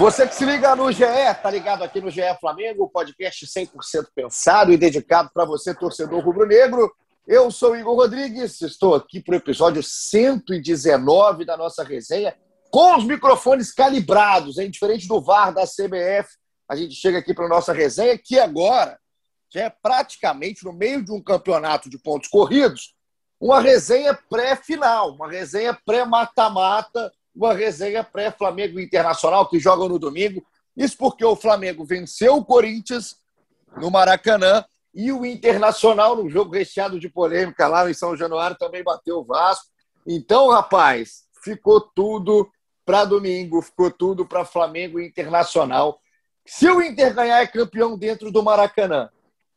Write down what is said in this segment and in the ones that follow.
Você que se liga no GE, tá ligado aqui no GE Flamengo, podcast 100% pensado e dedicado para você, torcedor rubro-negro. Eu sou Igor Rodrigues, estou aqui para o episódio 119 da nossa resenha, com os microfones calibrados, hein? diferente do VAR da CBF. A gente chega aqui para a nossa resenha, que agora já é praticamente no meio de um campeonato de pontos corridos, uma resenha pré-final, uma resenha pré-mata-mata uma resenha pré-Flamengo Internacional, que jogam no domingo. Isso porque o Flamengo venceu o Corinthians no Maracanã e o Internacional, num jogo recheado de polêmica lá em São Januário, também bateu o Vasco. Então, rapaz, ficou tudo para domingo, ficou tudo para Flamengo Internacional. Se o Inter ganhar, é campeão dentro do Maracanã.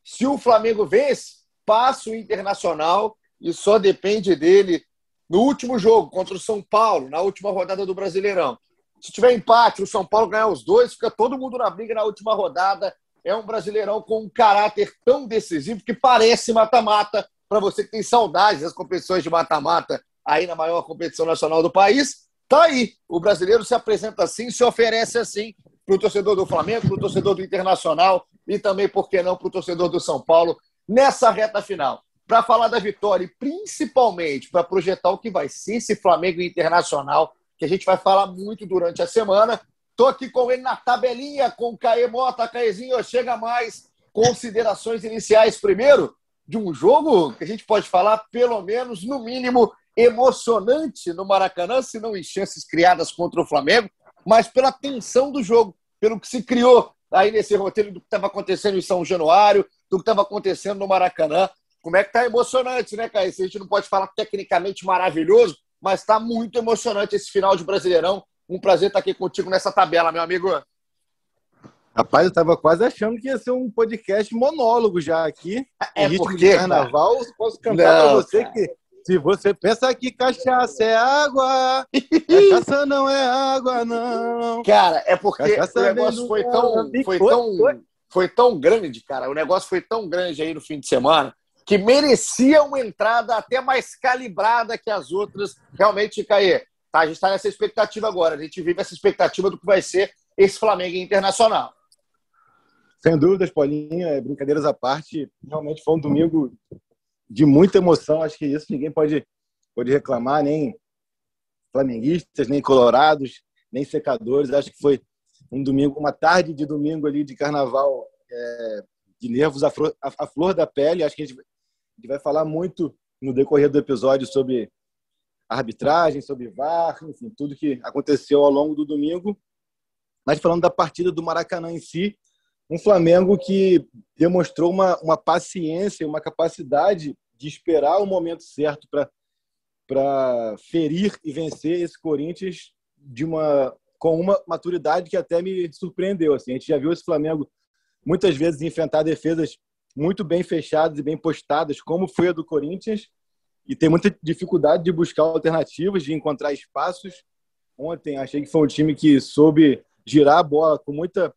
Se o Flamengo vence, passa o Internacional e só depende dele no último jogo contra o São Paulo, na última rodada do Brasileirão. Se tiver empate, o São Paulo ganhar os dois, fica todo mundo na briga na última rodada. É um Brasileirão com um caráter tão decisivo que parece mata-mata. Para você que tem saudades das competições de mata-mata aí na maior competição nacional do país, tá aí. O brasileiro se apresenta assim, se oferece assim para o torcedor do Flamengo, para o torcedor do Internacional e também, por que não, para o torcedor do São Paulo nessa reta final para falar da vitória e principalmente para projetar o que vai ser esse Flamengo Internacional, que a gente vai falar muito durante a semana. Estou aqui com ele na tabelinha, com o Caê Mota. Caezinho, chega mais. Considerações iniciais primeiro de um jogo que a gente pode falar, pelo menos, no mínimo, emocionante no Maracanã, se não em chances criadas contra o Flamengo, mas pela tensão do jogo, pelo que se criou aí nesse roteiro do que estava acontecendo em São Januário, do que estava acontecendo no Maracanã. Como é que tá emocionante, né, Caio? A gente não pode falar tecnicamente maravilhoso, mas está muito emocionante esse final de Brasileirão. Um prazer estar aqui contigo nessa tabela, meu amigo. Rapaz, eu estava quase achando que ia ser um podcast monólogo já aqui. É ritmo porque, de carnaval, cara. posso cantar para você cara. que se você pensa que cachaça é água, cachaça não é água, não. Cara, é porque cachaça o negócio foi tão, foi, tão, foi tão grande, cara. O negócio foi tão grande aí no fim de semana que merecia uma entrada até mais calibrada que as outras. Realmente, Caê, tá, a gente está nessa expectativa agora. A gente vive essa expectativa do que vai ser esse Flamengo Internacional. Sem dúvidas, Paulinho, é, brincadeiras à parte, realmente foi um domingo de muita emoção. Acho que isso ninguém pode, pode reclamar, nem flamenguistas, nem colorados, nem secadores. Acho que foi um domingo, uma tarde de domingo ali de carnaval é, de nervos à flor, à flor da pele. Acho que a gente a gente vai falar muito no decorrer do episódio sobre arbitragem, sobre VAR, enfim, tudo que aconteceu ao longo do domingo. Mas falando da partida do Maracanã em si, um Flamengo que demonstrou uma, uma paciência, uma capacidade de esperar o momento certo para ferir e vencer esse Corinthians de uma com uma maturidade que até me surpreendeu. Assim, a gente já viu esse Flamengo muitas vezes enfrentar defesas muito bem fechadas e bem postadas, como foi a do Corinthians, e tem muita dificuldade de buscar alternativas, de encontrar espaços. Ontem achei que foi um time que soube girar a bola com muita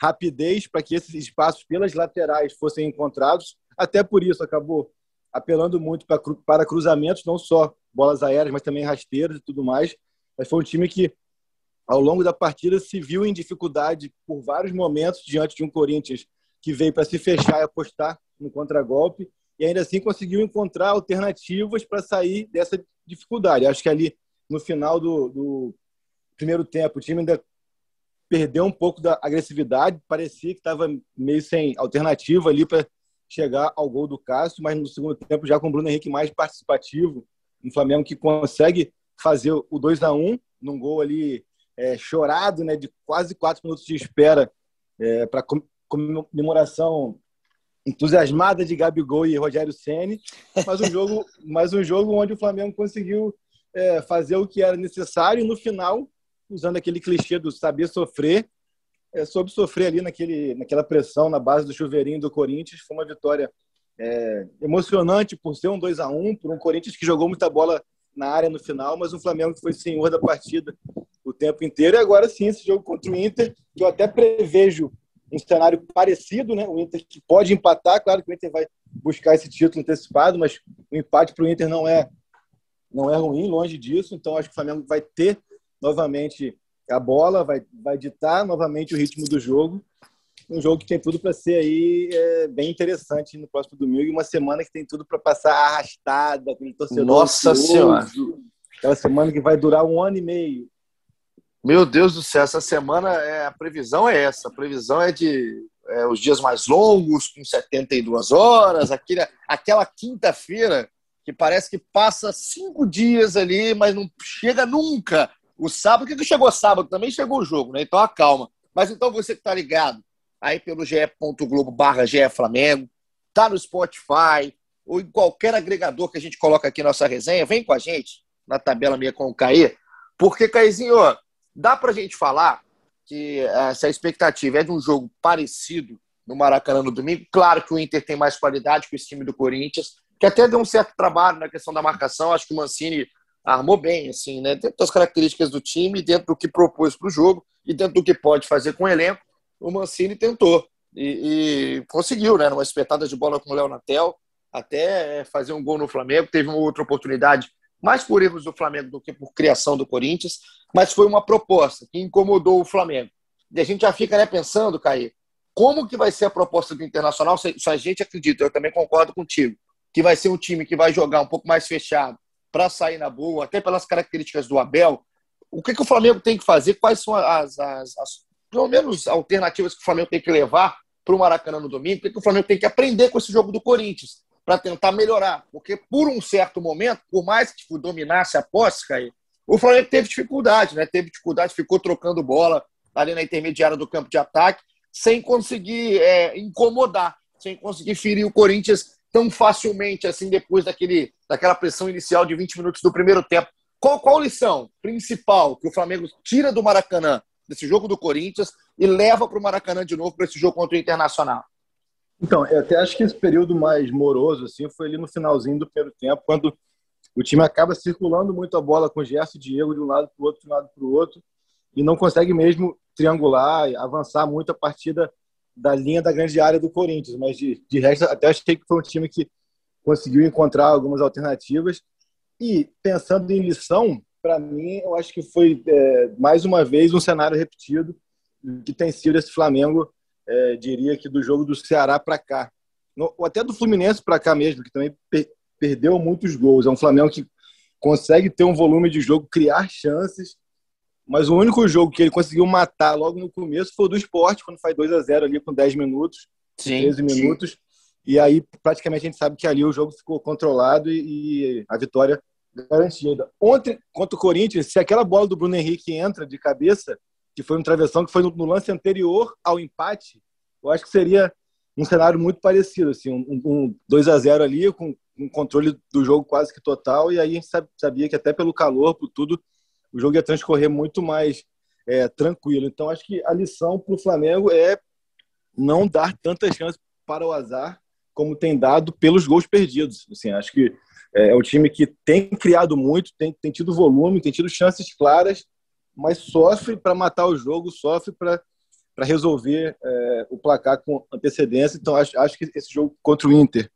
rapidez para que esses espaços pelas laterais fossem encontrados. Até por isso acabou apelando muito para, cruzamentos, não só bolas aéreas, mas também rasteiras e tudo mais. Mas foi um time que, ao longo da partida, se viu em dificuldade por vários momentos diante de um Corinthians que veio para se fechar e apostar no contragolpe e ainda assim conseguiu encontrar alternativas para sair dessa dificuldade. Acho que ali no final do, do, primeiro tempo o time ainda perdeu um pouco da agressividade, parecia que estava meio sem alternativa ali para chegar ao gol do Cássio, mas no segundo tempo já com o Bruno Henrique mais participativo, um Flamengo que consegue fazer o 2 a 1 num gol ali é, chorado, né, de quase quatro minutos de espera é, para comemoração entusiasmada de Gabigol e Rogério Ceni, mas um jogo, mas um jogo onde o Flamengo conseguiu é, fazer o que era necessário e no final, usando aquele clichê do saber sofrer, é, soube sofrer ali naquele, naquela pressão na base do chuveirinho do Corinthians. Foi uma vitória é, emocionante por ser um 2 a 1 por um Corinthians que jogou muita bola na área no final, mas um Flamengo que foi senhor da partida o tempo inteiro. E agora sim, esse jogo contra o Inter, que eu até prevejo um cenário parecido, né? O Inter que pode empatar, claro que o Inter vai buscar esse título antecipado, mas o empate para o Inter não é não é ruim, longe disso. Então acho que o Flamengo vai ter novamente a bola, vai vai ditar novamente o ritmo do jogo um jogo que tem tudo para ser aí é, bem interessante no próximo domingo e uma semana que tem tudo para passar arrastada, aquele torcedor. Nossa Senhora! Aquela semana que vai durar um ano e meio. Meu Deus do céu, essa semana é, a previsão é essa. A previsão é de é, os dias mais longos, com 72 horas, aquele, aquela quinta-feira que parece que passa cinco dias ali, mas não chega nunca. O sábado, que chegou sábado também chegou o jogo, né? Então acalma. Mas então você que está ligado, aí pelo ge.globo barra Flamengo, tá no Spotify ou em qualquer agregador que a gente coloca aqui nossa resenha, vem com a gente na tabela minha com o Caí, porque, Caízinho, dá pra gente falar que essa expectativa é de um jogo parecido no Maracanã no domingo. Claro que o Inter tem mais qualidade que o time do Corinthians, que até deu um certo trabalho na questão da marcação. Acho que o Mancini armou bem, assim, né? Dentro das características do time, dentro do que propôs para o jogo e dentro do que pode fazer com o elenco o Mancini tentou e, e conseguiu, né? Numa espetada de bola com o Léo Natel, até fazer um gol no Flamengo. Teve uma outra oportunidade, mais por erros do Flamengo do que por criação do Corinthians, mas foi uma proposta que incomodou o Flamengo. E a gente já fica né, pensando, Caí, como que vai ser a proposta do Internacional se, a gente acredita, eu também concordo contigo, que vai ser um time que vai jogar um pouco mais fechado para sair na boa, até pelas características do Abel. O que, que o Flamengo tem que fazer? Quais são as, as, as pelo menos alternativas que o Flamengo tem que levar para o Maracanã no domingo, o que o Flamengo tem que aprender com esse jogo do Corinthians para tentar melhorar. Porque por um certo momento, por mais que tipo, dominasse a posse, o Flamengo teve dificuldade, né? Teve dificuldade, ficou trocando bola ali na intermediária do campo de ataque, sem conseguir é, incomodar, sem conseguir ferir o Corinthians tão facilmente assim depois daquele, daquela pressão inicial de 20 minutos do primeiro tempo. Qual, qual lição principal que o Flamengo tira do Maracanã desse jogo do Corinthians e leva para o Maracanã de novo para esse jogo contra o Internacional? Então, eu até acho que esse período mais moroso assim foi ali no finalzinho do primeiro tempo, quando o time acaba circulando muito a bola com Gerson e Diego de um lado para o outro, de um lado para o outro, e não consegue mesmo triangular, avançar muito a partida da linha da grande área do Corinthians. Mas de, de resto, até achei que foi um time que conseguiu encontrar algumas alternativas. E pensando em lição, para mim, eu acho que foi é, mais uma vez um cenário repetido que tem sido esse Flamengo, é, diria que do jogo do Ceará para cá, no, ou até do Fluminense para cá mesmo, que também per perdeu muitos gols. É um Flamengo que consegue ter um volume de jogo, criar chances, mas o único jogo que ele conseguiu matar logo no começo foi o do esporte, quando faz 2 a 0 ali com 10 minutos, sim, 13 minutos. Sim. E aí, praticamente, a gente sabe que ali o jogo ficou controlado e, e a vitória garantida. Ontem, contra o Corinthians, se aquela bola do Bruno Henrique entra de cabeça, que foi um travessão, que foi no, no lance anterior ao empate, eu acho que seria um cenário muito parecido, assim, um, um 2 a 0 ali, com um controle do jogo quase que total, e aí a gente sabia que até pelo calor, por tudo, o jogo ia transcorrer muito mais é, tranquilo. Então, acho que a lição para o Flamengo é não dar tantas chances para o azar como tem dado pelos gols perdidos. Assim, acho que é, é um time que tem criado muito, tem, tem tido volume, tem tido chances claras, mas sofre para matar o jogo, sofre para resolver é, o placar com antecedência. Então, acho, acho que esse jogo contra o Inter,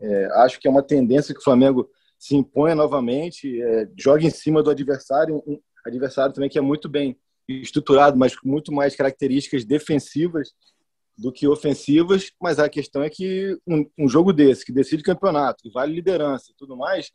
é, acho que é uma tendência que o Flamengo se imponha novamente, é, joga em cima do adversário, um adversário também que é muito bem estruturado, mas com muito mais características defensivas do que ofensivas, mas a questão é que um, um jogo desse, que decide campeonato, que vale liderança e tudo mais,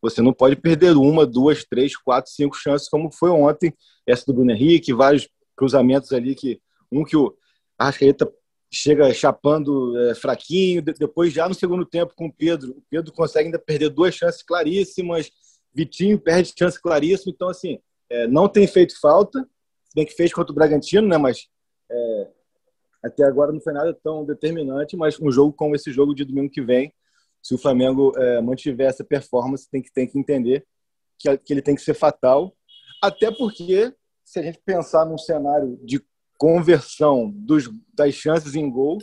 você não pode perder uma, duas, três, quatro, cinco chances, como foi ontem, essa do Bruno Henrique, vários cruzamentos ali, que um que o Arrascaeta chega chapando é, fraquinho, depois já no segundo tempo com o Pedro, o Pedro consegue ainda perder duas chances claríssimas, Vitinho perde chance claríssima, então assim, é, não tem feito falta, se bem que fez contra o Bragantino, né, mas é, até agora não foi nada tão determinante, mas um jogo como esse jogo de domingo que vem, se o Flamengo é, mantiver essa performance, tem que, tem que entender que, que ele tem que ser fatal. Até porque, se a gente pensar num cenário de conversão dos, das chances em gol,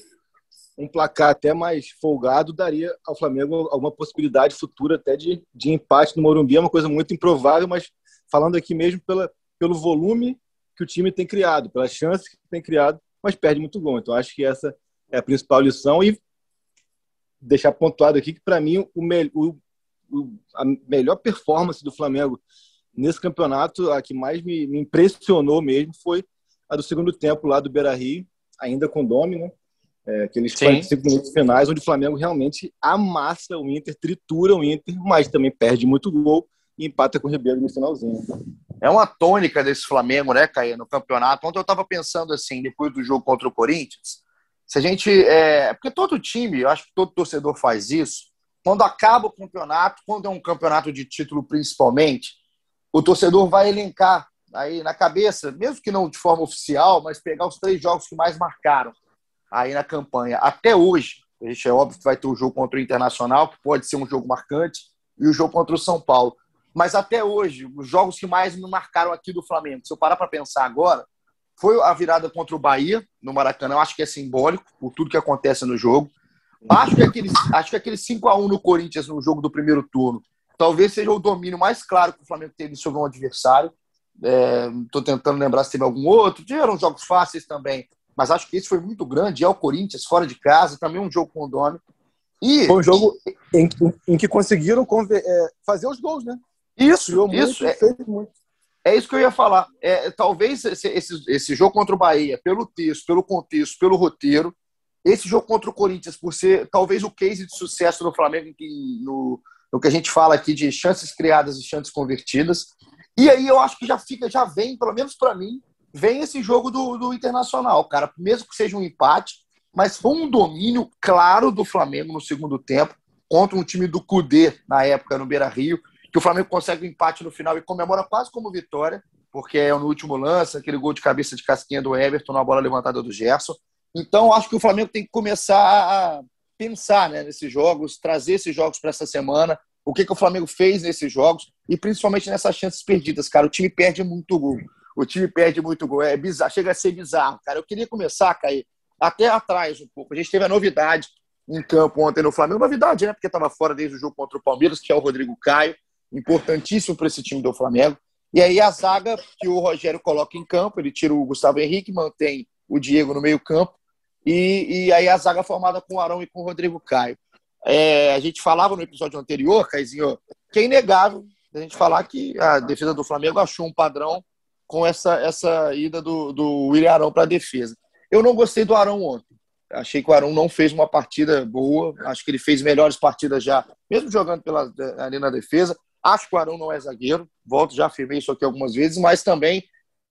um placar até mais folgado daria ao Flamengo alguma possibilidade futura até de, de empate no Morumbi. É uma coisa muito improvável, mas falando aqui mesmo pela, pelo volume que o time tem criado, pelas chances que tem criado, mas perde muito gol. Então acho que essa é a principal lição e deixar pontuado aqui que para mim o, o, o, a melhor performance do Flamengo nesse campeonato, a que mais me, me impressionou mesmo foi a do segundo tempo lá do Beira Rio, ainda com o Domi, né? É, aqueles Sim. 45 minutos finais, onde o Flamengo realmente amassa o Inter, tritura o Inter, mas também perde muito gol e empata com o Ribeiro no finalzinho. É uma tônica desse Flamengo, né, Caio, no campeonato. Ontem eu estava pensando assim, depois do jogo contra o Corinthians, se a gente. É... Porque todo time, eu acho que todo torcedor faz isso, quando acaba o campeonato, quando é um campeonato de título principalmente, o torcedor vai elencar aí na cabeça, mesmo que não de forma oficial, mas pegar os três jogos que mais marcaram aí na campanha. Até hoje, a gente é óbvio que vai ter o jogo contra o Internacional, que pode ser um jogo marcante, e o jogo contra o São Paulo. Mas até hoje, os jogos que mais me marcaram aqui do Flamengo, se eu parar para pensar agora, foi a virada contra o Bahia, no Maracanã. Eu acho que é simbólico por tudo que acontece no jogo. Acho que aquele, acho que aquele 5 a 1 no Corinthians no jogo do primeiro turno talvez seja o domínio mais claro que o Flamengo teve sobre um adversário. Estou é, tentando lembrar se teve algum outro. Tiveram jogos fáceis também, mas acho que esse foi muito grande. É o Corinthians, fora de casa, também um jogo com o Domi. E, foi um jogo em, em, em que conseguiram é, fazer os gols, né? Isso, isso. é, é isso que eu ia falar. É, talvez esse, esse, esse jogo contra o Bahia, pelo texto, pelo contexto, pelo roteiro, esse jogo contra o Corinthians, por ser talvez o case de sucesso do Flamengo no, no que a gente fala aqui de chances criadas e chances convertidas. E aí eu acho que já fica, já vem, pelo menos para mim, vem esse jogo do, do Internacional, cara. Mesmo que seja um empate, mas foi um domínio claro do Flamengo no segundo tempo contra um time do Cudê na época no Beira Rio, que o Flamengo consegue o um empate no final e comemora quase como vitória, porque é no último lance, aquele gol de cabeça de casquinha do Everton na bola levantada do Gerson. Então, acho que o Flamengo tem que começar a pensar né, nesses jogos, trazer esses jogos para essa semana, o que, que o Flamengo fez nesses jogos e principalmente nessas chances perdidas, cara. O time perde muito gol. O time perde muito gol. É bizarro, chega a ser bizarro, cara. Eu queria começar, Cair, até atrás um pouco. A gente teve a novidade em campo ontem no Flamengo. Novidade, né? Porque estava fora desde o jogo contra o Palmeiras, que é o Rodrigo Caio importantíssimo para esse time do Flamengo. E aí a zaga que o Rogério coloca em campo, ele tira o Gustavo Henrique, mantém o Diego no meio campo, e, e aí a zaga formada com o Arão e com o Rodrigo Caio. É, a gente falava no episódio anterior, Caizinho, que é inegável a gente falar que a defesa do Flamengo achou um padrão com essa, essa ida do, do William Arão para a defesa. Eu não gostei do Arão ontem. Achei que o Arão não fez uma partida boa. Acho que ele fez melhores partidas já, mesmo jogando pela, ali na defesa. Acho que o Arão não é zagueiro, volto, já afirmei isso aqui algumas vezes, mas também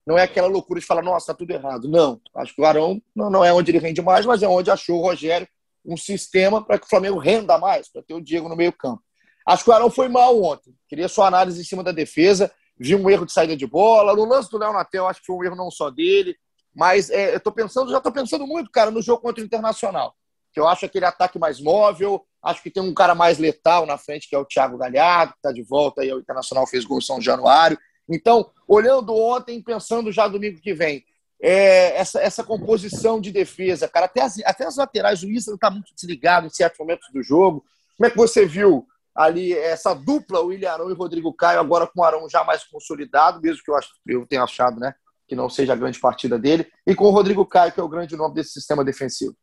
não é aquela loucura de falar, nossa, tá tudo errado. Não, acho que o Arão não, é onde ele rende mais, mas é onde achou o Rogério um sistema para que o Flamengo renda mais, para ter o Diego no meio campo. Acho que o Arão foi mal ontem. Queria sua análise em cima da defesa. Vi um erro de saída de bola. No lance do Léo Natel, acho que foi um erro não só dele. Mas é, eu tô pensando, já estou pensando muito, cara, no jogo contra o Internacional. Que eu acho aquele ataque mais móvel, Acho que tem um cara mais letal na frente, que é o Thiago Galhardo, que está de volta aí, o Internacional fez gol em São Januário. Então, olhando ontem, pensando já domingo que vem, é, essa, essa composição de defesa, cara, até as, até as laterais, o Isla está muito desligado em certos momentos do jogo. Como é que você viu ali essa dupla, o William Arão e o Rodrigo Caio, agora com o Arão já mais consolidado, mesmo que eu, acho, eu tenha achado né, que não seja a grande partida dele, e com o Rodrigo Caio, que é o grande nome desse sistema defensivo?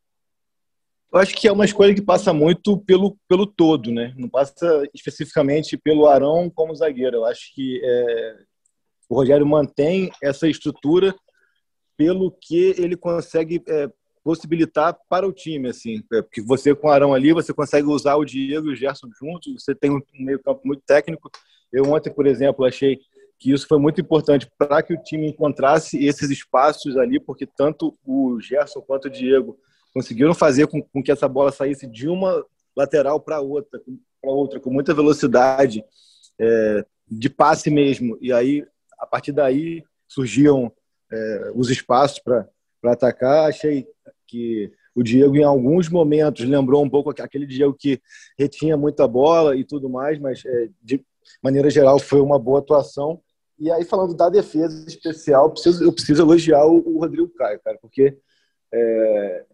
Eu acho que é uma escolha que passa muito pelo, pelo todo, né? Não passa especificamente pelo Arão como zagueiro. Eu acho que é, o Rogério mantém essa estrutura pelo que ele consegue é, possibilitar para o time, assim, é, porque você com o Arão ali, você consegue usar o Diego e o Gerson juntos, você tem um meio campo muito técnico. Eu ontem, por exemplo, achei que isso foi muito importante para que o time encontrasse esses espaços ali, porque tanto o Gerson quanto o Diego conseguiram fazer com, com que essa bola saísse de uma lateral para outra, para outra, com muita velocidade, é, de passe mesmo. E aí, a partir daí, surgiam é, os espaços para atacar. Achei que o Diego, em alguns momentos, lembrou um pouco aquele Diego que retinha muita bola e tudo mais, mas é, de maneira geral foi uma boa atuação. E aí, falando da defesa especial, eu preciso, eu preciso elogiar o, o Rodrigo Caio, cara, porque é,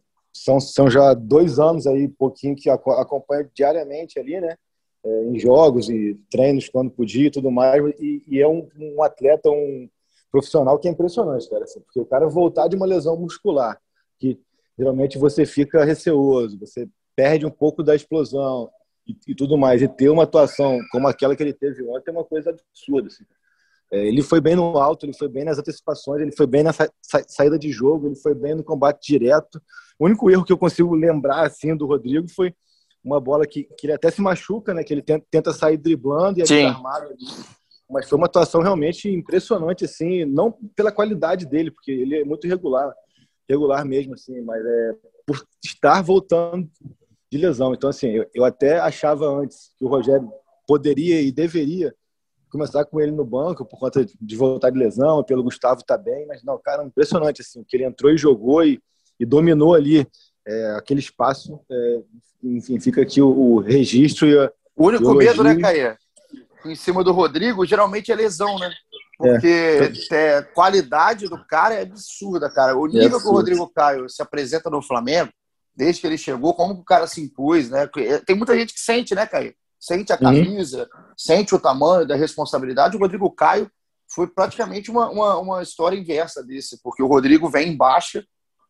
são, são já dois anos aí, pouquinho, que acompanha diariamente ali, né? É, em jogos e treinos quando podia e tudo mais. E, e é um, um, atleta, um profissional que é impressionante, cara. Assim, porque o cara voltar de uma lesão muscular, que geralmente você fica receoso, você perde um pouco da explosão e, e tudo mais, e ter uma atuação como aquela que ele teve ontem é uma coisa absurda. Assim. É, ele foi bem no alto, ele foi bem nas antecipações, ele foi bem na sa saída de jogo, ele foi bem no combate direto. O único erro que eu consigo lembrar assim do Rodrigo foi uma bola que, que ele até se machuca, né? Que ele tenta, tenta sair driblando e é desarmado ali. Mas foi uma atuação realmente impressionante, assim, não pela qualidade dele, porque ele é muito regular, regular mesmo, assim, mas é por estar voltando de lesão. Então, assim, eu, eu até achava antes que o Rogério poderia e deveria começar com ele no banco por conta de voltar de lesão, pelo Gustavo tá bem, mas não, cara, impressionante assim, que ele entrou e jogou e, e dominou ali é, aquele espaço. É, enfim, fica aqui o, o registro e a, O único medo, né, Caia? Em cima do Rodrigo, geralmente é lesão, né? Porque é. é qualidade do cara é absurda, cara. O nível que o Rodrigo Caio se apresenta no Flamengo, desde que ele chegou, como o cara se impôs, né? Tem muita gente que sente, né, Caio? Sente a uhum. camisa, uhum. sente o tamanho da responsabilidade. O Rodrigo Caio foi praticamente uma, uma, uma, história inversa desse, porque o Rodrigo vem em baixa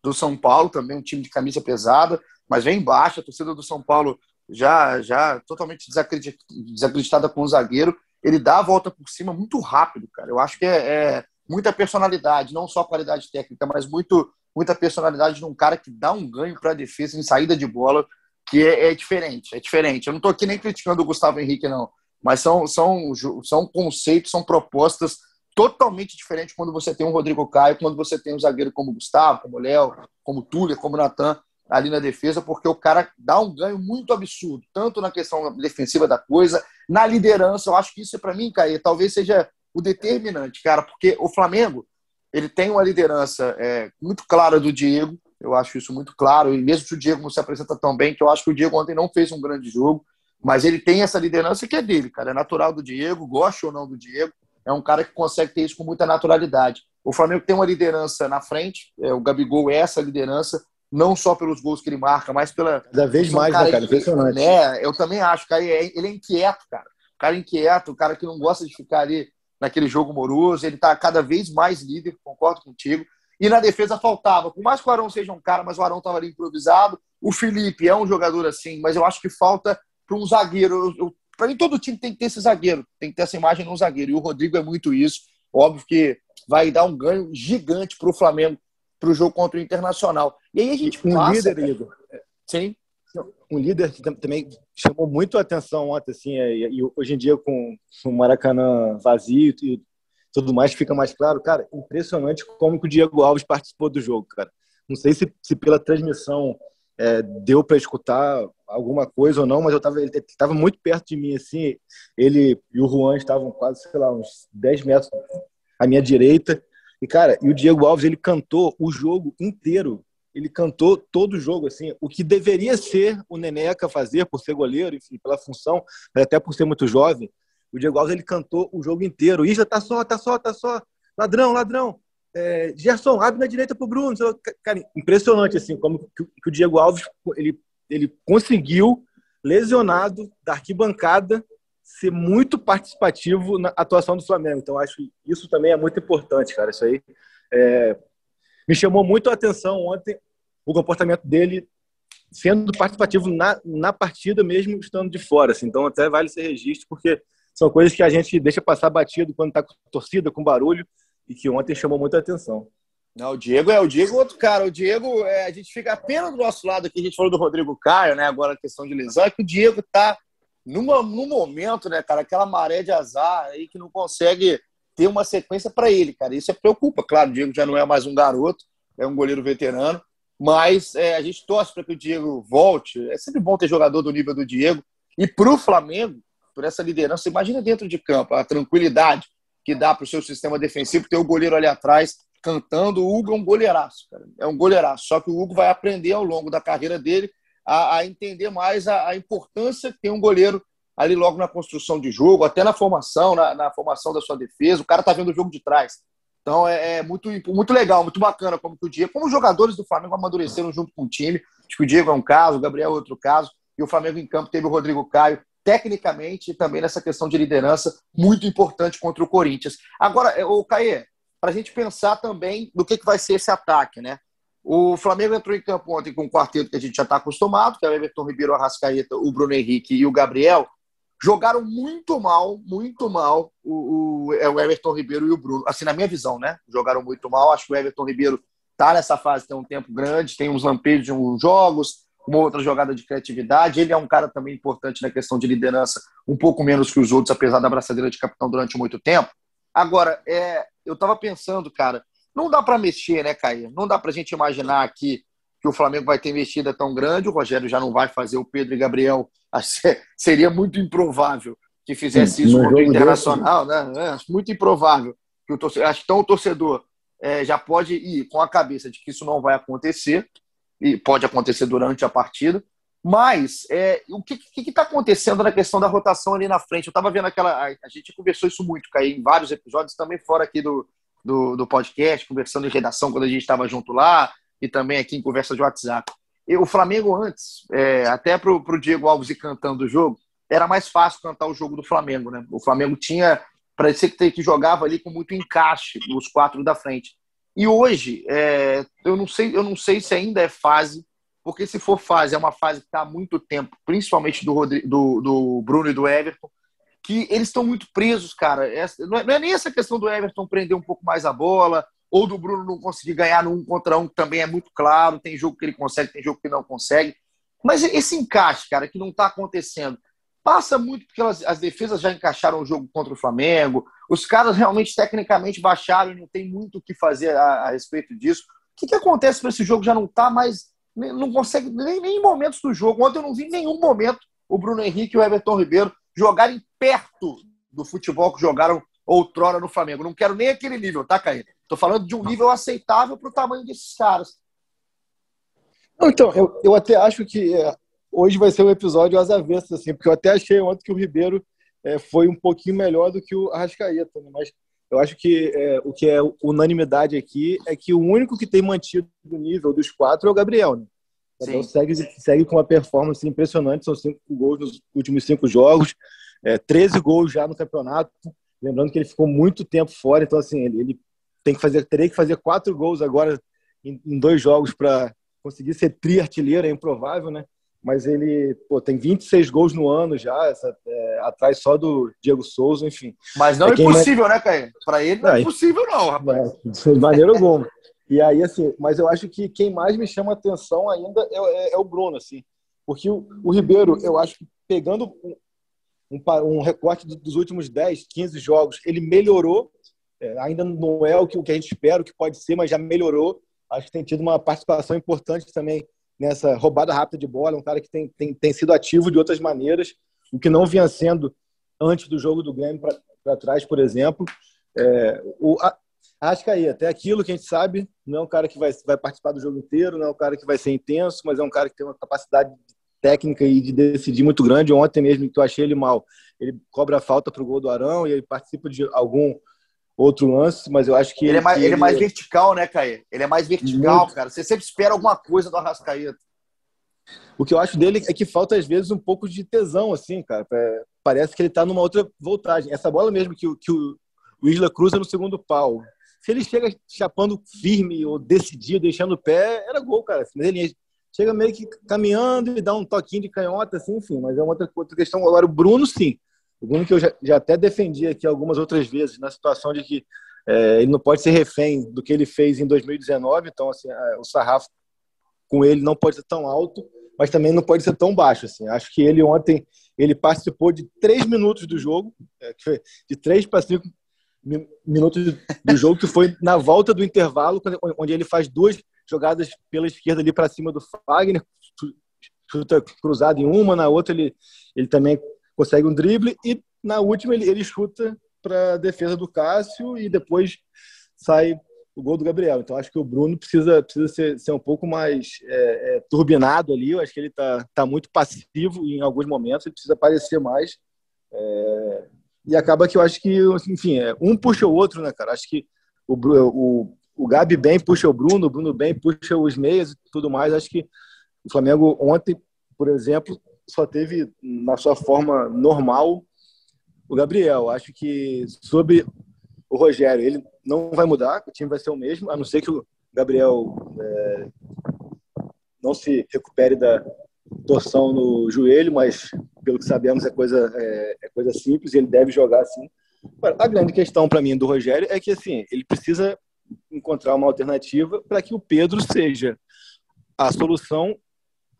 do São Paulo, também um time de camisa pesada, mas vem em baixa, a torcida do São Paulo já, já totalmente desacreditada com o zagueiro. Ele dá a volta por cima muito rápido, cara. Eu acho que é, é muita personalidade, não só qualidade técnica, mas muito, muita personalidade de um cara que dá um ganho para a defesa em saída de bola que é, é, diferente, é diferente. Eu não estou aqui nem criticando o Gustavo Henrique, não, mas são, são, são conceitos, são propostas totalmente diferentes quando você tem um Rodrigo Caio, quando você tem um zagueiro como Gustavo, como Léo, como Túlio, como Natan ali na defesa, porque o cara dá um ganho muito absurdo, tanto na questão defensiva da coisa, na liderança. Eu acho que isso, para mim, Caio, talvez seja o determinante, cara, porque o Flamengo ele tem uma liderança é, muito clara do Diego, eu acho isso muito claro. E mesmo que o Diego não se apresenta tão bem, que eu acho que o Diego ontem não fez um grande jogo, mas ele tem essa liderança que é dele, cara. É natural do Diego, gosta ou não do Diego. É um cara que consegue ter isso com muita naturalidade. O Flamengo tem uma liderança na frente, é, o Gabigol é essa liderança, não só pelos gols que ele marca, mas pela. Cada vez mais, cara, né, cara? Impressionante. Né? Eu também acho, cara. Ele é inquieto, cara. O cara é inquieto, o cara que não gosta de ficar ali naquele jogo moroso. Ele está cada vez mais líder, concordo contigo. E na defesa faltava. Por mais que o Arão seja um cara, mas o Arão estava ali improvisado. O Felipe é um jogador assim, mas eu acho que falta para um zagueiro. Para mim, todo time tem que ter esse zagueiro, tem que ter essa imagem no zagueiro. E o Rodrigo é muito isso. Óbvio que vai dar um ganho gigante para o Flamengo para o jogo contra o Internacional. E aí a gente um passa, líder, Igor. Sim. Um líder que também chamou muito a atenção ontem, assim, é, e hoje em dia com o Maracanã vazio e tudo mais, fica mais claro. Cara, impressionante como que o Diego Alves participou do jogo, cara. Não sei se, se pela transmissão é, deu para escutar alguma coisa ou não, mas eu tava, ele estava muito perto de mim, assim. Ele e o Juan estavam quase, sei lá, uns 10 metros à minha direita. E, cara, e o Diego Alves, ele cantou o jogo inteiro. Ele cantou todo o jogo, assim. O que deveria ser o Neneca fazer, por ser goleiro, enfim, pela função, até por ser muito jovem, o Diego Alves ele cantou o jogo inteiro. Isla tá só, tá só, tá só. Ladrão, ladrão. É, Gerson, abre na direita pro Bruno. Cara, impressionante assim como que, o Diego Alves ele, ele conseguiu lesionado da arquibancada ser muito participativo na atuação do Flamengo. Então acho que isso também é muito importante, cara. Isso aí é, me chamou muito a atenção ontem o comportamento dele sendo participativo na, na partida mesmo estando de fora. Assim. Então até vale ser registro porque são coisas que a gente deixa passar batido quando está com torcida, com barulho, e que ontem chamou muita atenção. Não, o Diego é o Diego, outro cara. O Diego, é, a gente fica apenas do nosso lado aqui. A gente falou do Rodrigo Caio, né? Agora a questão de lesão é que o Diego tá numa, num momento, né, cara? Aquela maré de azar aí que não consegue ter uma sequência para ele, cara. Isso é preocupa. Claro, o Diego já não é mais um garoto, é um goleiro veterano, mas é, a gente torce para que o Diego volte. É sempre bom ter jogador do nível do Diego. E para o Flamengo, por essa liderança. Imagina dentro de campo a tranquilidade que dá para o seu sistema defensivo ter o goleiro ali atrás cantando. O Hugo é um goleiraço, cara. É um goleiraço. Só que o Hugo vai aprender ao longo da carreira dele a, a entender mais a, a, importância que tem um goleiro ali logo na construção de jogo, até na formação, na, na formação da sua defesa. O cara tá vendo o jogo de trás. Então é, é, muito, muito legal, muito bacana como que o dia, como os jogadores do Flamengo amadureceram junto com o time. Acho que o Diego é um caso, o Gabriel é outro caso, e o Flamengo em campo teve o Rodrigo Caio, tecnicamente e também nessa questão de liderança, muito importante contra o Corinthians. Agora, o Caê, para a gente pensar também no que, que vai ser esse ataque, né? O Flamengo entrou em campo ontem com um quarteto que a gente já está acostumado, que é o Everton Ribeiro, o Arrascaeta, o Bruno Henrique e o Gabriel. Jogaram muito mal, muito mal o, o, é o Everton Ribeiro e o Bruno. Assim, na minha visão, né? Jogaram muito mal. Acho que o Everton Ribeiro tá nessa fase tem um tempo grande, tem uns lampejos de uns jogos, uma outra jogada de criatividade. Ele é um cara também importante na questão de liderança, um pouco menos que os outros, apesar da braçadeira de capitão durante muito tempo. Agora, é, eu estava pensando, cara, não dá para mexer, né, Caio? Não dá para a gente imaginar aqui que o Flamengo vai ter investida tão grande, o Rogério já não vai fazer o Pedro e Gabriel. Seria muito improvável que fizesse isso contra o Internacional, né? É, muito improvável. Que o torcedor, acho que então o torcedor é, já pode ir com a cabeça de que isso não vai acontecer, e pode acontecer durante a partida. Mas é, o que está acontecendo na questão da rotação ali na frente? Eu estava vendo aquela. A, a, gente conversou isso muito, Caí, em vários episódios, também fora aqui do, do, do podcast, conversando em redação quando a gente estava junto lá, e também aqui em conversa de WhatsApp. E o Flamengo antes, é, até para o Diego Alves ir cantando o jogo, era mais fácil cantar o jogo do Flamengo, né? O Flamengo tinha, parecia que, que jogava ali com muito encaixe os quatro da frente. E hoje, é, eu, não sei, eu não sei se ainda é fase, porque se for fase, é uma fase que está há muito tempo, principalmente do, do, do Bruno e do Everton, que eles estão muito presos, cara. Essa, não, é, não, é, nem essa questão do Everton prender um pouco mais a bola, ou do Bruno não conseguir ganhar no um contra um, que também é muito claro. Tem jogo que ele consegue, tem jogo que não consegue. Mas esse encaixe, cara, que não está acontecendo, passa muito porque elas, as defesas já encaixaram o jogo contra o Flamengo, os caras realmente tecnicamente baixaram e não tem muito o que fazer a, a respeito disso. O que, que acontece para esse jogo já não tá mais. Não consegue nem, nem em momentos do jogo. Ontem eu não vi em nenhum momento o Bruno Henrique e o Everton Ribeiro jogarem perto do futebol que jogaram outrora no Flamengo. Não quero nem aquele nível, tá, Caio? Estou falando de um nível aceitável para o tamanho desses caras. então, eu, eu até acho que é, hoje vai ser um episódio às avessas, assim, porque eu até achei ontem que o Ribeiro é, foi um pouquinho melhor do que o Arrascaeta, né? mas eu acho que é, o que é unanimidade aqui é que o único que tem mantido o nível dos quatro é o Gabriel, né? Então segue, segue com uma performance impressionante, são cinco gols nos últimos cinco jogos, é, 13 gols já no campeonato. Lembrando que ele ficou muito tempo fora, então assim, ele, ele tem que fazer, teria que fazer quatro gols agora em, em dois jogos para conseguir ser tri-artilheiro, é improvável, né? Mas ele pô, tem 26 gols no ano já, essa, é, atrás só do Diego Souza, enfim. Mas não é impossível, né, Caio? Para ele não é, é impossível, não, rapaz. É, de maneira alguma. E aí, assim, mas eu acho que quem mais me chama atenção ainda é, é, é o Bruno, assim. Porque o, o, Ribeiro, eu acho que pegando um, um recorte dos últimos 10, 15 jogos, ele melhorou. É, ainda não é o que, o que a gente espera, o que pode ser, mas já melhorou. Acho que tem tido uma participação importante também nessa roubada rápida de bola. Um cara que tem, tem, tem sido ativo de outras maneiras, o que não vinha sendo antes do jogo do Grêmio para trás, por exemplo. É, o, a, acho aí, até aquilo que a gente sabe, não é um cara que vai, vai participar do jogo inteiro, não é um cara que vai ser intenso, mas é um cara que tem uma capacidade técnica e de decidir muito grande. Ontem mesmo que eu achei ele mal, ele cobra a falta para o gol do Arão e ele participa de algum outro lance, mas eu acho que ele, ele é mais, ele é mais vertical, né, Caê? Ele é mais vertical, muito. cara. Você sempre espera alguma coisa do Arrascaeta. O que eu acho dele é que falta às vezes um pouco de tesão, assim, cara. Parece que ele tá numa outra voltagem. Essa bola mesmo que, que o, o Isla cruza no segundo pau. Se ele chega chapando firme ou decidido, deixando o pé, era gol, cara. Mas ele chega meio que caminhando e dá um toquinho de canhota, assim, enfim. Mas é uma outra, outra questão. Agora, o Bruno, sim. O Bruno que eu já, já até defendi aqui algumas outras vezes, na situação de que é, ele não pode ser refém do que ele fez em 2019. Então, assim, o sarrafo com ele não pode ser tão alto, mas também não pode ser tão baixo. Assim. Acho que ele ontem ele participou de três minutos do jogo, é, de três para cinco minutos do jogo, que foi na volta do intervalo, onde ele faz duas jogadas pela esquerda ali para cima do Fagner, chuta cruzado em uma, na outra ele, ele também consegue um drible e na última ele, ele chuta para a defesa do Cássio e depois sai o gol do Gabriel. Então acho que o Bruno precisa, precisa ser, ser um pouco mais é, é, turbinado ali. Eu acho que ele está tá muito passivo em alguns momentos, ele precisa aparecer mais. É, e acaba que eu acho que, enfim, é, um puxa o outro, né, cara? Acho que o, o, o Gabi bem puxa o Bruno, o Bruno bem puxa os meias e tudo mais. Acho que O Flamengo ontem, por exemplo, só teve na sua forma normal o Gabriel. Acho que sobre o Rogério, ele não vai mudar, o time vai ser o mesmo, a não ser que o Gabriel é, não se recupere da torção no joelho, mas pelo que sabemos é coisa, é, é coisa simples ele deve jogar assim. A grande questão para mim do Rogério é que assim ele precisa encontrar uma alternativa para que o Pedro seja a solução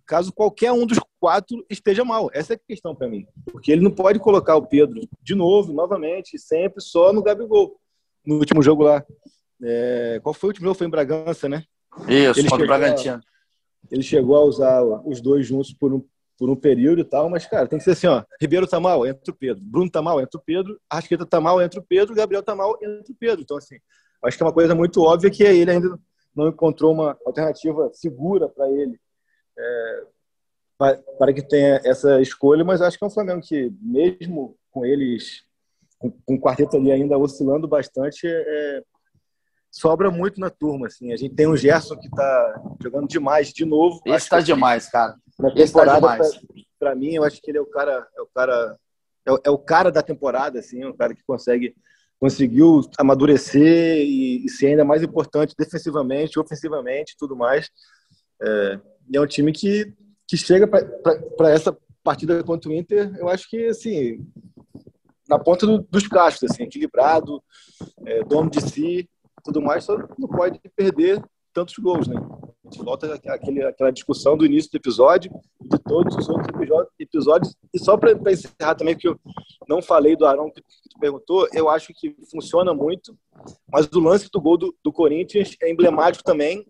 caso qualquer um dos quatro esteja mal. Essa é a questão para mim. Porque ele não pode colocar o Pedro de novo, novamente, sempre só no Gabigol. No último jogo lá. É... Qual foi o último jogo? Foi em Bragança, né? Isso, ele contra o Bragantino. Ele chegou a usar os dois juntos por um, por um período e tal, mas, cara, tem que ser assim, ó. Ribeiro tá mal, entra o Pedro. Bruno tá mal, entra o Pedro. Arrasqueta tá mal, entra o Pedro. Gabriel tá mal, entra o Pedro. Então, assim, acho que é uma coisa muito óbvia que ele ainda não encontrou uma alternativa segura para ele é, para que tenha essa escolha, mas acho que é um Flamengo que, mesmo com eles, com, com o quarteto ali ainda oscilando bastante, é, sobra muito na turma. Assim. A gente tem o Gerson que está jogando demais de novo. Esse está demais, cara. Na tá temporada, tá para mim, eu acho que ele é o cara, é o cara, é o, é o cara da temporada, assim, é o cara que consegue conseguiu amadurecer e, e, ser ainda mais importante defensivamente, ofensivamente, tudo mais. É, e é um time que, que chega para essa partida contra o Inter, eu acho que assim na ponta do, dos cascos, assim, equilibrado, é, dono de si, tudo mais, só não pode perder tantos gols, né? A gente volta àquele, àquela discussão do início do episódio de todos os outros episódios. E só para encerrar também, que eu não falei do Arão que tu perguntou, eu acho que funciona muito, mas o lance do gol do, do Corinthians é emblemático também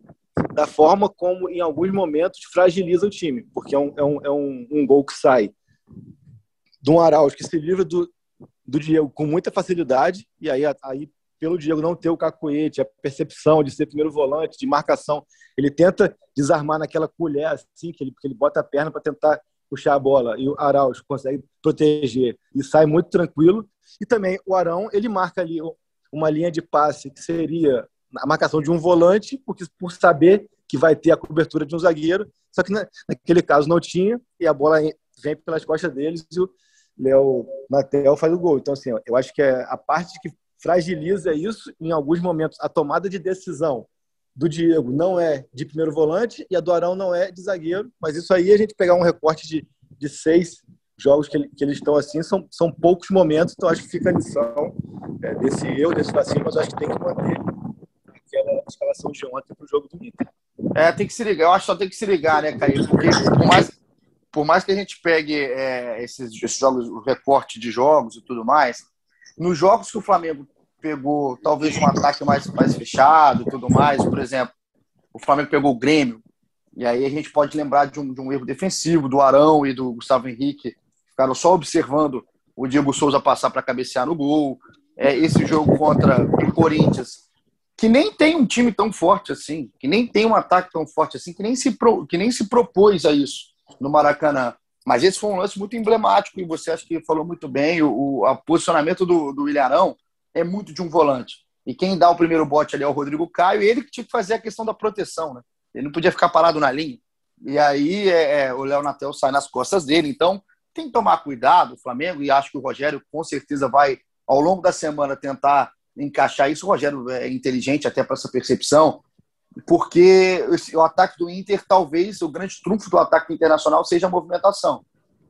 da forma como, em alguns momentos, fragiliza o time, porque é um, é um, é um, um gol que sai de um Arauz que se livra do, do Diego com muita facilidade, e aí, aí pelo Diego não ter o cacoete, a percepção de ser primeiro volante, de marcação, ele tenta desarmar naquela colher assim, que ele, que ele bota a perna para tentar puxar a bola, e o Arauz consegue proteger e sai muito tranquilo. E também o Arão, ele marca ali uma linha de passe que seria a marcação de um volante, porque por saber que vai ter a cobertura de um zagueiro, só que naquele caso não tinha, e a bola vem pelas costas deles e o Léo Natel faz o gol. Então, assim, eu acho que é a parte que fragiliza isso, em alguns momentos, a tomada de decisão do Diego não é de primeiro volante e a do Arão não é de zagueiro, mas isso aí a gente pegar um recorte de, de seis jogos que, que eles estão assim, são, são poucos momentos, então acho que fica a lição é, desse eu, desse vacilo, mas acho que tem que manter de ontem para o jogo do Inter. É, tem que se ligar. Eu acho que só tem que se ligar, né, Caio? Porque por mais, por mais que a gente pegue é, esses, esses jogos, o recorte de jogos e tudo mais, nos jogos que o Flamengo pegou talvez um ataque mais, mais fechado e tudo mais, por exemplo, o Flamengo pegou o Grêmio, e aí a gente pode lembrar de um, de um erro defensivo do Arão e do Gustavo Henrique, ficaram só observando o Diego Souza passar para cabecear no gol. É, esse jogo contra o Corinthians, que nem tem um time tão forte assim, que nem tem um ataque tão forte assim, que nem se, pro, que nem se propôs a isso no Maracanã. Mas esse foi um lance muito emblemático e você acha que falou muito bem. O, o posicionamento do, do Ilharão é muito de um volante. E quem dá o primeiro bote ali é o Rodrigo Caio, e ele que tinha que fazer a questão da proteção, né? Ele não podia ficar parado na linha. E aí é, é, o Léo Natel sai nas costas dele. Então tem que tomar cuidado o Flamengo, e acho que o Rogério com certeza vai, ao longo da semana, tentar encaixar isso. O Rogério é inteligente até para essa percepção, porque o ataque do Inter, talvez o grande trunfo do ataque internacional seja a movimentação.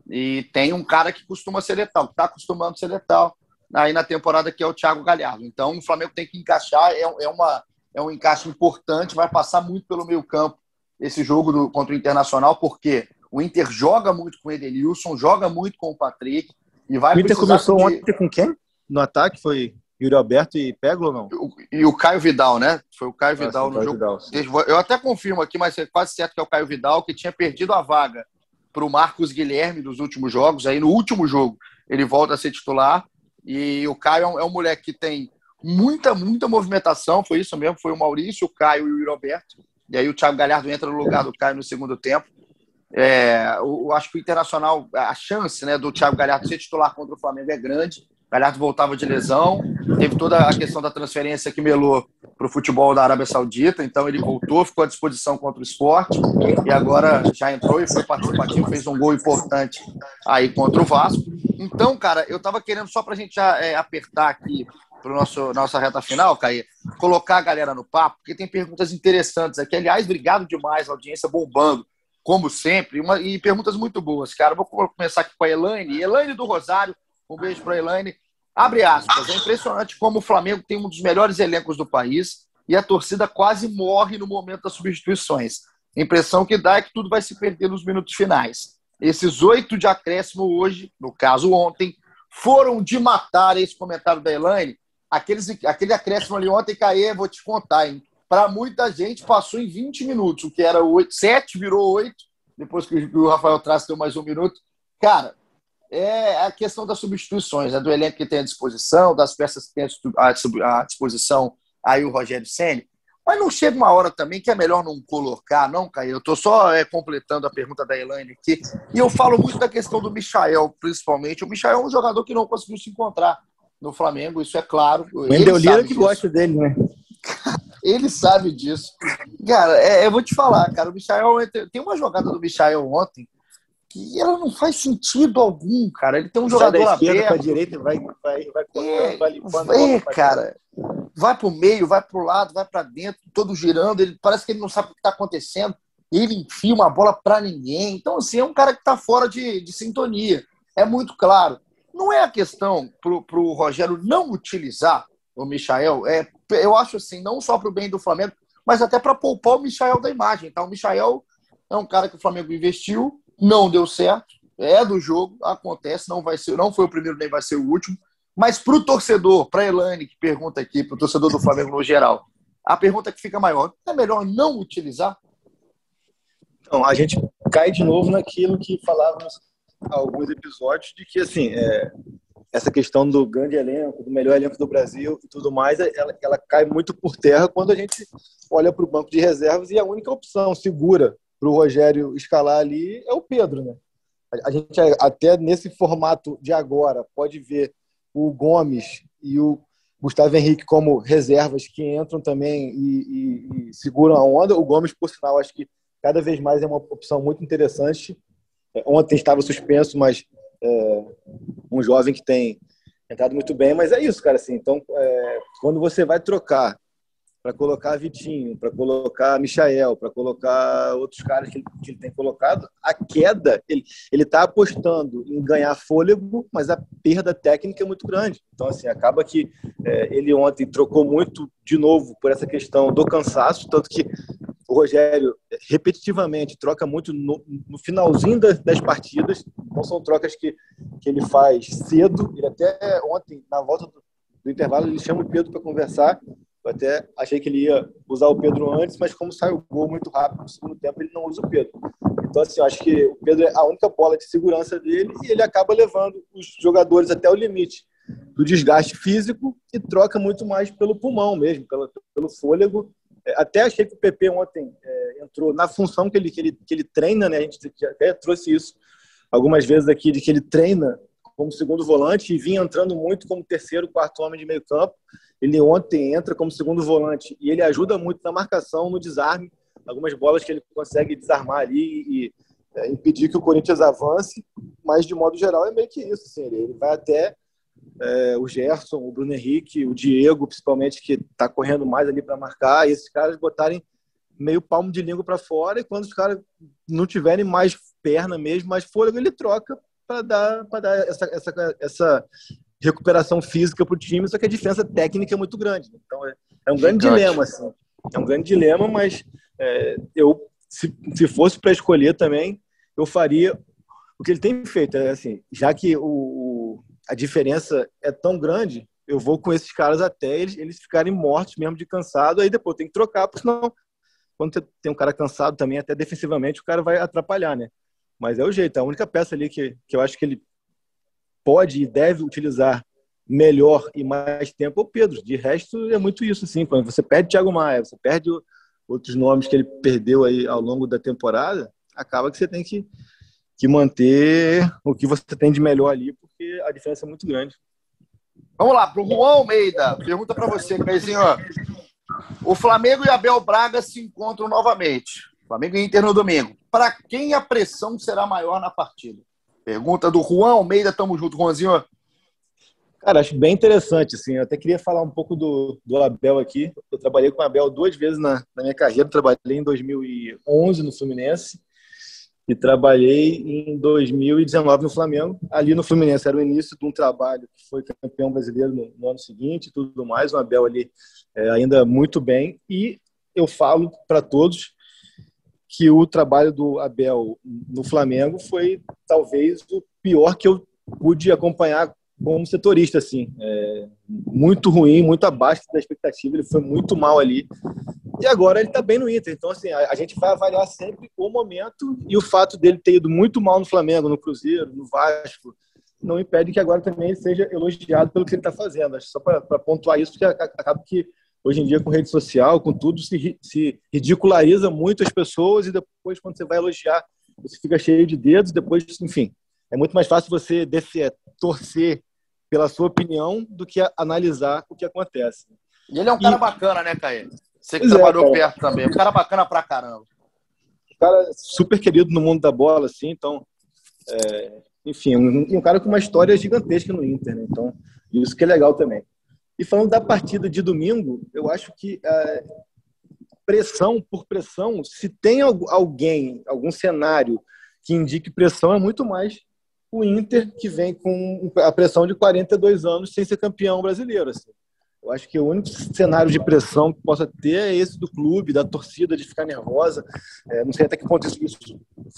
E tem um cara que costuma ser letal, que está acostumando ser letal aí na temporada, que é o Thiago Galhardo. Então o Flamengo tem que encaixar, é, é, uma, é um encaixe importante, vai passar muito pelo meio campo esse jogo do, contra o Internacional, porque o Inter joga muito com o Edenilson, joga muito com o Patrick, e vai O Inter começou de... ontem com quem? No ataque foi Yuri Alberto e Peglo ou não? E o Caio Vidal, né? Foi o Caio Nossa, Vidal no Caio jogo. Vidal, eu até confirmo aqui, mas é quase certo que é o Caio Vidal, que tinha perdido a vaga para o Marcos Guilherme dos últimos jogos. Aí no último jogo ele volta a ser titular. E o Caio é um, é um moleque que tem muita, muita movimentação. Foi isso mesmo, foi o Maurício, o Caio e o Yuri Alberto. E aí o Thiago Galhardo entra no lugar do Caio no segundo tempo. É, eu, eu acho que o Internacional, a chance né, do Thiago Galhardo ser titular contra o Flamengo é grande Galhardo voltava de lesão, teve toda a questão da transferência que melou para o futebol da Arábia Saudita, então ele voltou, ficou à disposição contra o esporte e agora já entrou e foi participativo, fez um gol importante aí contra o Vasco. Então, cara, eu estava querendo só para a gente é, apertar aqui para nosso nossa reta final, Caí, colocar a galera no papo, porque tem perguntas interessantes aqui. Aliás, obrigado demais, audiência bombando, como sempre, uma, e perguntas muito boas, cara. Vou começar aqui com a Elaine. Elaine do Rosário, um beijo para a Elaine. Abre aspas. É impressionante como o Flamengo tem um dos melhores elencos do país e a torcida quase morre no momento das substituições. A impressão que dá é que tudo vai se perder nos minutos finais. Esses oito de acréscimo hoje, no caso ontem, foram de matar esse comentário da Elaine. Aqueles, aquele acréscimo ali ontem, Caê, vou te contar, hein? Para muita gente, passou em 20 minutos, o que era 8, 7 virou 8, depois que o Rafael Traço deu mais um minuto. Cara, é a questão das substituições, né? do elenco que tem à disposição, das peças que tem à disposição aí o Rogério Senni. Mas não chega uma hora também que é melhor não colocar, não, Caio? Eu estou só é, completando a pergunta da Elaine aqui. E eu falo muito da questão do Michael, principalmente. O Michael é um jogador que não conseguiu se encontrar no Flamengo, isso é claro. O Lira que gosta dele, né? Ele sabe disso. Cara, é, eu vou te falar, cara, o Michael. Tem uma jogada do Michael ontem que ela não faz sentido algum, cara. Ele tem um jogador da aberto. Pra direita, vai, vai, vai é, vai limpando. É, cara. Vai pro meio, vai pro lado, vai para dentro, todo girando. Ele parece que ele não sabe o que está acontecendo. Ele enfia uma bola para ninguém. Então, assim, é um cara que está fora de, de sintonia. É muito claro. Não é a questão pro, pro Rogério não utilizar o Michael. É, eu acho assim, não só pro bem do Flamengo, mas até para poupar o Michael da imagem. Então, o Michael é um cara que o Flamengo investiu, não deu certo, é do jogo, acontece, não vai ser, não foi o primeiro nem vai ser o último. Mas para o torcedor, para a Elane, que pergunta aqui, para o torcedor do Flamengo no geral, a pergunta que fica maior: é melhor não utilizar? Então, a gente cai de novo naquilo que falávamos alguns episódios, de que assim, é, essa questão do grande elenco, do melhor elenco do Brasil e tudo mais, ela, ela cai muito por terra quando a gente olha para o banco de reservas e a única opção segura para o Rogério escalar ali é o Pedro, né? A gente até nesse formato de agora pode ver o Gomes e o Gustavo Henrique como reservas que entram também e, e, e seguram a onda. O Gomes, por sinal, acho que cada vez mais é uma opção muito interessante. É, ontem estava suspenso, mas é, um jovem que tem entrado muito bem. Mas é isso, cara. Assim, então, é, quando você vai trocar para colocar Vitinho, para colocar Michael, para colocar outros caras que ele, que ele, tem colocado, a queda, ele está apostando em ganhar fôlego, mas a perda técnica é muito grande. Então, assim, acaba que é, ele ontem trocou muito de novo por essa questão do cansaço, tanto que o Rogério repetitivamente troca muito no, no finalzinho das, das, partidas, não são trocas que, que ele faz cedo, ele até ontem, na volta do, do intervalo, ele chama o Pedro para conversar, eu até achei que ele ia usar o Pedro antes, mas como saiu o gol muito rápido no segundo tempo, ele não usa o Pedro. Então, assim, eu acho que o Pedro é a única bola de segurança dele e ele acaba levando os jogadores até o limite do desgaste físico e troca muito mais pelo pulmão mesmo, pelo, pelo fôlego. É, até achei que o PP ontem é, entrou na função que ele, que, ele, que ele treina, né? A gente até trouxe isso algumas vezes aqui, de que ele treina como segundo volante e vinha entrando muito como terceiro, quarto homem de meio campo. Ele ontem entra como segundo volante e ele ajuda muito na marcação, no desarme, algumas bolas que ele consegue desarmar ali e é, impedir que o Corinthians avance, mas de modo geral é meio que isso. Assim, ele vai até é, o Gerson, o Bruno Henrique, o Diego, principalmente, que está correndo mais ali para marcar, e esses caras botarem meio palmo de língua para fora, e quando os caras não tiverem mais perna mesmo, mais fôlego, ele troca para dar, dar essa, essa, essa recuperação física para o time, só que a diferença técnica é muito grande. Então é, é um grande dilema, assim. É um grande dilema, mas é, eu, se, se fosse para escolher também, eu faria o que ele tem feito. É, assim, já que o, a diferença é tão grande, eu vou com esses caras até eles, eles ficarem mortos mesmo de cansado, aí depois tem que trocar, porque senão, quando tem um cara cansado também, até defensivamente, o cara vai atrapalhar, né? Mas é o jeito. A única peça ali que, que eu acho que ele pode e deve utilizar melhor e mais tempo é o Pedro. De resto, é muito isso, assim. Quando você perde Thiago Maia, você perde outros nomes que ele perdeu aí ao longo da temporada, acaba que você tem que, que manter o que você tem de melhor ali, porque a diferença é muito grande. Vamos lá, para o Juan Almeida. Pergunta para você, Caizinho. O Flamengo e Abel Braga se encontram novamente. Flamengo e Inter no domingo. Para quem a pressão será maior na partida? Pergunta do Juan Almeida. Tamo junto, Juanzinho. Cara, acho bem interessante, assim. Eu até queria falar um pouco do, do Abel aqui. Eu trabalhei com o Abel duas vezes na, na minha carreira. Trabalhei em 2011 no Fluminense e trabalhei em 2019 no Flamengo. Ali no Fluminense era o início de um trabalho que foi campeão brasileiro no, no ano seguinte, tudo mais. O Abel ali é, ainda muito bem. E eu falo para todos que o trabalho do Abel no Flamengo foi talvez o pior que eu pude acompanhar como setorista, assim. É, muito ruim, muito abaixo da expectativa, ele foi muito mal ali. E agora ele está bem no Inter. Então, assim, a, a, gente vai avaliar sempre o momento e o fato dele ter ido muito mal no Flamengo, no Cruzeiro, no Vasco, não impede que agora também ele seja elogiado pelo que ele está fazendo. Só para pontuar isso, porque acaba que hoje em dia com rede social, com tudo, se, se ridiculariza muito as pessoas e depois, quando você vai elogiar, você fica cheio de dedos, depois, enfim, é muito mais fácil você descer, torcer pela sua opinião do que analisar o que acontece. E ele é um cara e... bacana, né, Caê? Você que pois é, trabalhou é, perto também. Um cara bacana pra caramba. Um cara super querido no mundo da bola, assim, então. É, enfim, um, um, cara com uma história gigantesca no Inter, né? Então, isso que é legal também. E falando da partida de domingo, eu acho que é, pressão por pressão, se tem alguém, algum cenário que indique pressão, é muito mais o Inter, que vem com a pressão de 42 anos sem ser campeão brasileiro. Assim. Eu acho que o único cenário de pressão que possa ter é esse do clube, da torcida, de ficar nervosa. É, não sei até que ponto isso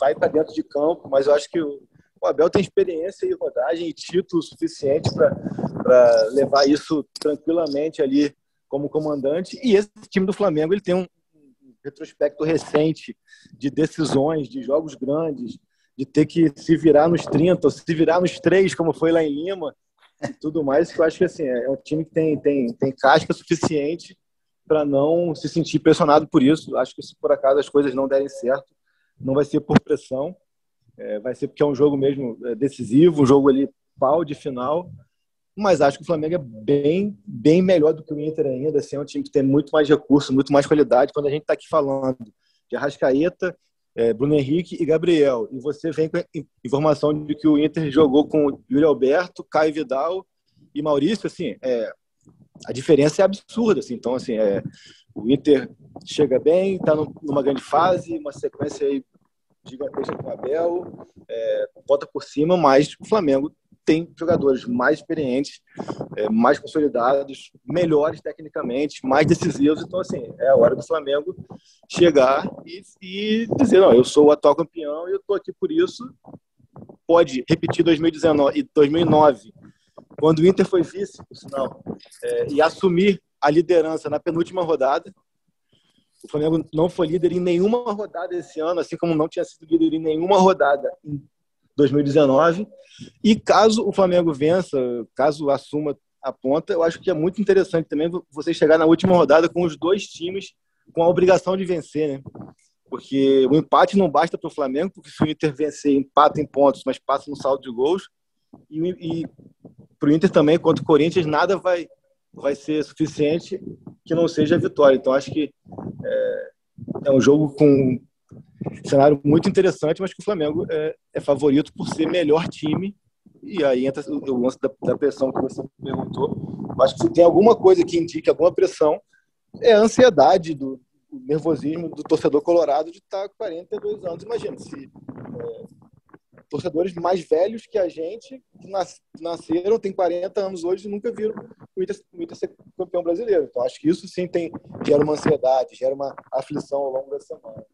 vai para dentro de campo, mas eu acho que o, o Abel tem experiência e rodagem e título suficiente para levar isso tranquilamente ali como comandante. E esse time do Flamengo ele tem um retrospecto recente de decisões, de jogos grandes, de ter que se virar nos 30, ou se virar nos 3, como foi lá em Lima, e tudo mais, que eu acho que assim, é um time que tem, tem, tem casca suficiente para não se sentir pressionado por isso. Acho que se por acaso as coisas não derem certo, não vai ser por pressão, é, vai ser porque é um jogo mesmo é, decisivo, um jogo ali pau de final. Mas acho que o Flamengo é bem, bem melhor do que o Inter ainda. Assim, é um time que tem muito mais recurso, muito mais qualidade. Quando a gente está aqui falando de Arrascaeta é, Bruno Henrique e Gabriel. E você vem com a informação de que o Inter jogou com Yuri Alberto, Caio Vidal e Maurício, assim, é, a diferença é absurda, assim. Então, assim, é, o Inter chega bem, está numa grande fase, uma sequência aí gigantesca com o Abel, é, bota por cima, mas o Flamengo tem jogadores mais experientes, é, mais consolidados, melhores tecnicamente, mais decisivos. Então, assim, é a hora do Flamengo chegar e, e dizer: não, eu sou o atual campeão e eu estou aqui por isso. Pode repetir 2019 e 2009, quando o Inter foi vice, por sinal, é, e assumir a liderança na penúltima rodada. O Flamengo não foi líder em nenhuma rodada esse ano, assim como não tinha sido líder em nenhuma rodada em 2019. E caso o Flamengo vença, caso assuma a ponta, eu acho que é muito interessante também você chegar na última rodada com os dois times com a obrigação de vencer, né? Porque o empate não basta para o Flamengo, porque se o Inter vencer, empata em pontos, mas passa no saldo de gols. E, e para o Inter também, contra o Corinthians, nada vai, vai ser suficiente que não seja a vitória. Então, acho que é, é um jogo com cenário muito interessante, mas que o Flamengo é, é favorito por ser melhor time. E aí entra o lance da, da, pressão que você perguntou. Acho que se tem alguma coisa que indique alguma pressão, é a ansiedade do, nervosismo do torcedor colorado de estar com 42 anos. Imagina se é, torcedores mais velhos que a gente, que nas, nasceram, têm 40 anos hoje e nunca viram o Inter, o Inter ser campeão brasileiro. Então, acho que isso sim tem, gera uma ansiedade, gera uma aflição ao longo da semana.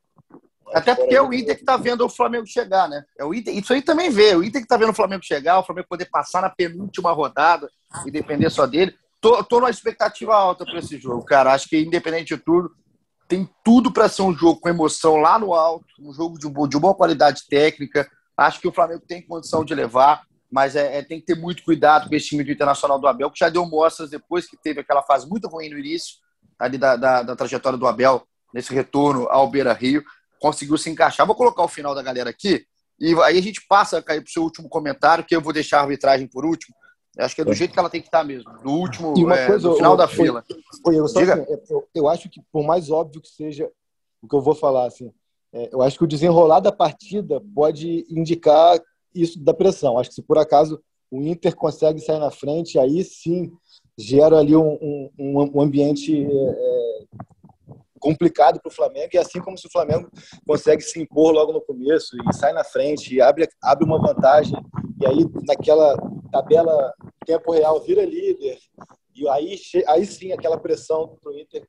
Até porque é o Inter que está vendo o Flamengo chegar, né? É o Inter, isso aí também vê. O Inter que está vendo o Flamengo chegar, o Flamengo poder passar na penúltima rodada e depender só dele. Tô, tô numa expectativa alta para esse jogo, cara. Acho que, independente de tudo, tem tudo para ser um jogo com emoção lá no alto, um jogo de, de boa qualidade técnica. Acho que o Flamengo tem condição de levar, mas é, é, tem que ter muito cuidado com esse time do Internacional do Abel, que já deu mostras depois que teve aquela fase muito ruim no início ali da, da, da trajetória do Abel nesse retorno ao Beira Rio conseguiu se encaixar. Vou colocar o final da galera aqui e aí a gente passa para o seu último comentário, que eu vou deixar a arbitragem por último. Eu acho que é do é. jeito que ela tem que estar mesmo, do último, e uma é, coisa, do final eu, da eu, fila. Eu, eu, assim, eu, acho que, por mais óbvio que seja o que eu vou falar, assim, é, eu acho que o desenrolar da partida pode indicar isso da pressão. Acho que se por acaso o Inter consegue sair na frente, aí sim gera ali um, um, um ambiente é, complicado para o Flamengo, e assim como se o Flamengo consegue se impor logo no começo e sai na frente e abre, abre uma vantagem, e aí naquela tabela tempo real vira líder, e aí, aí sim aquela pressão para o Inter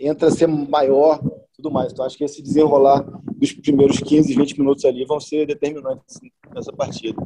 entra a ser maior tudo mais. Então acho que esse desenrolar dos primeiros 15, 20 minutos ali vão ser determinantes nessa partida.